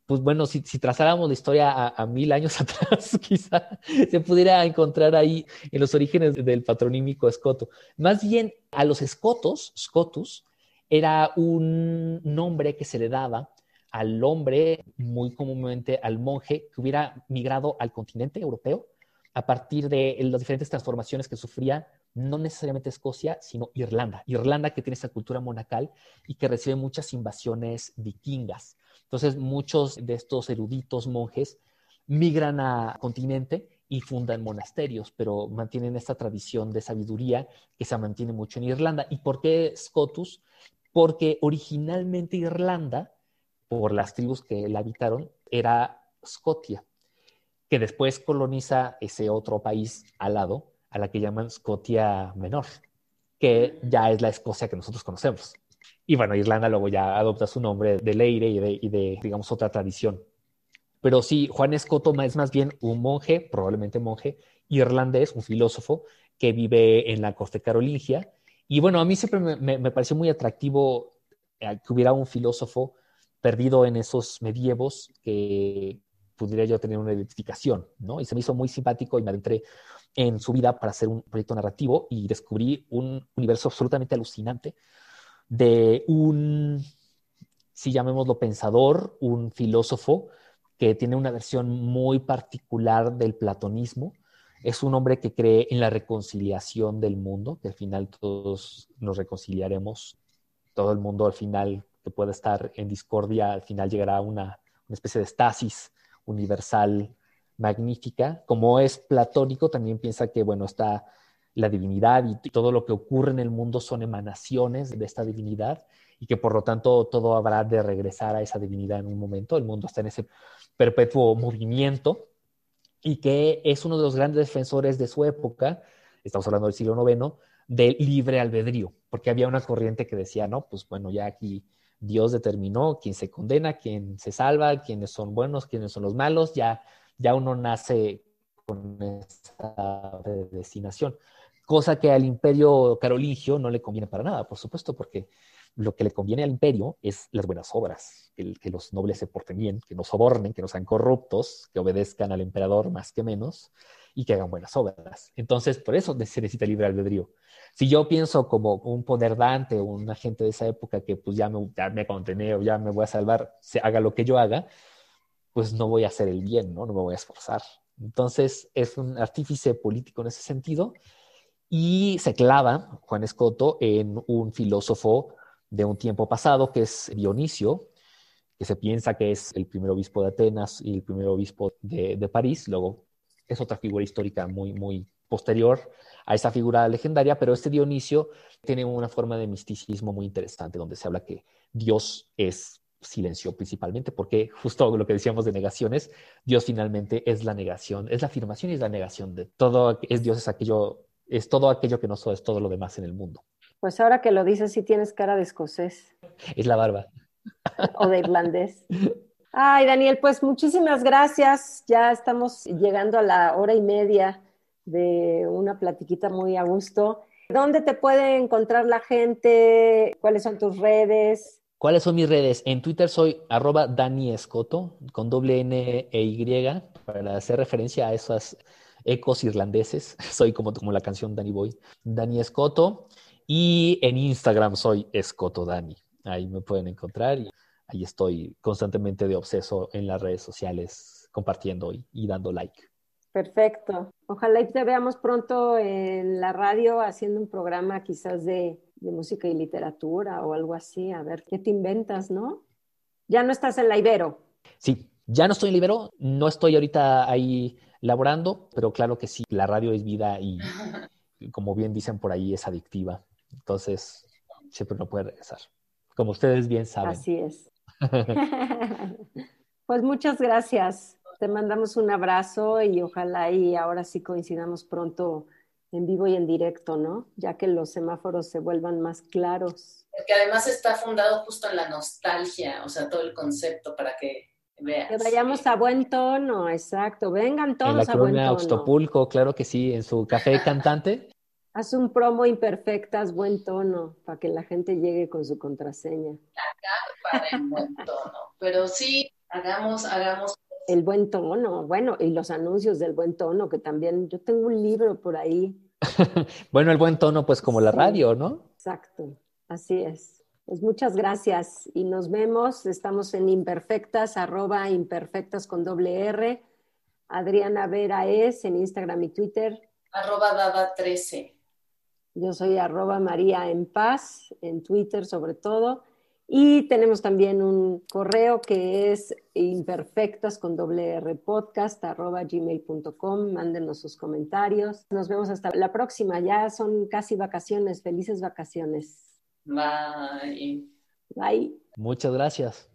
Pues bueno, si, trazáramos la historia a, mil años [LAUGHS] atrás, quizá se pudiera encontrar ahí en los orígenes del patronímico Escoto. Más bien a los escotos, Scotus, era un nombre que se le daba al hombre, muy comúnmente al monje, que hubiera migrado al continente europeo a partir de las diferentes transformaciones que sufría no necesariamente Escocia, sino Irlanda. Irlanda que tiene esa cultura monacal y que recibe muchas invasiones vikingas. Entonces, muchos de estos eruditos monjes migran a continente y fundan monasterios, pero mantienen esta tradición de sabiduría que se mantiene mucho en Irlanda. ¿Y por qué Scotus? Porque originalmente Irlanda, por las tribus que la habitaron, era Scotia, que después coloniza ese otro país al lado, a la que llaman Scotia Menor, que ya es la Escocia que nosotros conocemos. Y bueno, Irlanda luego ya adopta su nombre de Leire y de, digamos, otra tradición. Pero sí, Juan Escoto es más bien un monje, probablemente monje, irlandés, un filósofo que vive en la costa carolingia. Y bueno, a mí siempre me, me, pareció muy atractivo eh, que hubiera un filósofo perdido en esos medievos que pudiera yo tener una identificación, ¿no? Y se me hizo muy simpático y me adentré en su vida para hacer un proyecto narrativo y descubrí un universo absolutamente alucinante de un, si llamémoslo pensador, un filósofo que tiene una versión muy particular del platonismo. Es un hombre que cree en la reconciliación del mundo, que al final todos nos reconciliaremos, todo el mundo al final que pueda estar en discordia, al final llegará a una, una especie de estasis universal magnífica. Como es platónico, también piensa que, bueno, está la divinidad y todo lo que ocurre en el mundo son emanaciones de esta divinidad y que por lo tanto todo habrá de regresar a esa divinidad en un momento. El mundo está en ese perpetuo movimiento y que es uno de los grandes defensores de su época, estamos hablando del siglo IX, del libre albedrío, porque había una corriente que decía, no, pues bueno, ya aquí Dios determinó quién se condena, quién se salva, quiénes son buenos, quiénes son los malos, ya, ya uno nace con esa destinación, cosa que al imperio carolingio no le conviene para nada, por supuesto, porque lo que le conviene al imperio es las buenas obras, que, los nobles se porten bien, que no sobornen, que no sean corruptos, que obedezcan al emperador más que menos y que hagan buenas obras. Entonces, por eso se necesita libre albedrío. Si yo pienso como un poder dante o un agente de esa época que pues ya me, ya me contené o ya me voy a salvar, se haga lo que yo haga, pues no voy a hacer el bien, ¿no? No me voy a esforzar. Entonces, es un artífice político en ese sentido y se clava Juan Escoto en un filósofo de un tiempo pasado, que es Dionisio, que se piensa que es el primer obispo de Atenas y el primer obispo de, de París, luego es otra figura histórica muy, muy posterior a esa figura legendaria, pero este Dionisio tiene una forma de misticismo muy interesante, donde se habla que Dios es silencio principalmente, porque justo lo que decíamos de negaciones, Dios finalmente es la negación, es la afirmación y es la negación de todo, es Dios es aquello, es todo aquello que no es todo lo demás en el mundo. Pues ahora que lo dices, sí tienes cara de escocés. Es la barba. O de irlandés. [LAUGHS] Ay, Daniel, pues muchísimas gracias. Ya estamos llegando a la hora y media de una platiquita muy a gusto. ¿Dónde te puede encontrar la gente? ¿Cuáles son tus redes? ¿Cuáles son mis redes? En Twitter soy arroba Dani Escoto, con doble N e Y, para hacer referencia a esos ecos irlandeses. [LAUGHS] Soy como, como la canción Danny Boy. Dani Escoto. Y en Instagram soy Escoto Dani. Ahí me pueden encontrar ahí estoy constantemente de obseso en las redes sociales compartiendo y, y dando like. Perfecto. Ojalá y te veamos pronto en la radio haciendo un programa quizás de, de, música y literatura o algo así. A ver qué te inventas, ¿no? Ya no estás en la Ibero. Sí, ya no estoy en la Ibero. No estoy ahorita ahí laborando, pero claro que sí, la radio es vida y como bien dicen por ahí, es adictiva. Entonces, siempre no puede regresar. Como ustedes bien saben. Así es. [LAUGHS] pues muchas gracias. Te mandamos un abrazo y ojalá y ahora sí coincidamos pronto en vivo y en directo, ¿no? Ya que los semáforos se vuelvan más claros. Porque además está fundado justo en la nostalgia, o sea, todo el concepto para que veas. Que vayamos a buen tono, exacto. Vengan todos en la a buen tono. Oxtopulco, claro que sí, en su café cantante. Haz un promo imperfectas, buen tono, para que la gente llegue con su contraseña. Acá para el buen tono. Pero sí, hagamos, hagamos. El buen tono, bueno, y los anuncios del buen tono, que también, yo tengo un libro por ahí. [LAUGHS] bueno, el buen tono, pues como la radio, ¿no? Exacto, así es. Pues muchas gracias y nos vemos. Estamos en imperfectas, arroba imperfectas con doble R. Adriana Vera es en Instagram y Twitter. Arroba Dada 13. Yo soy arroba María en Paz, en Twitter sobre todo. Y tenemos también un correo que es imperfectas con doble R podcast arroba gmail.com. Mándenos sus comentarios. Nos vemos hasta la próxima. Ya son casi vacaciones. Felices vacaciones. Bye. Bye. Muchas gracias.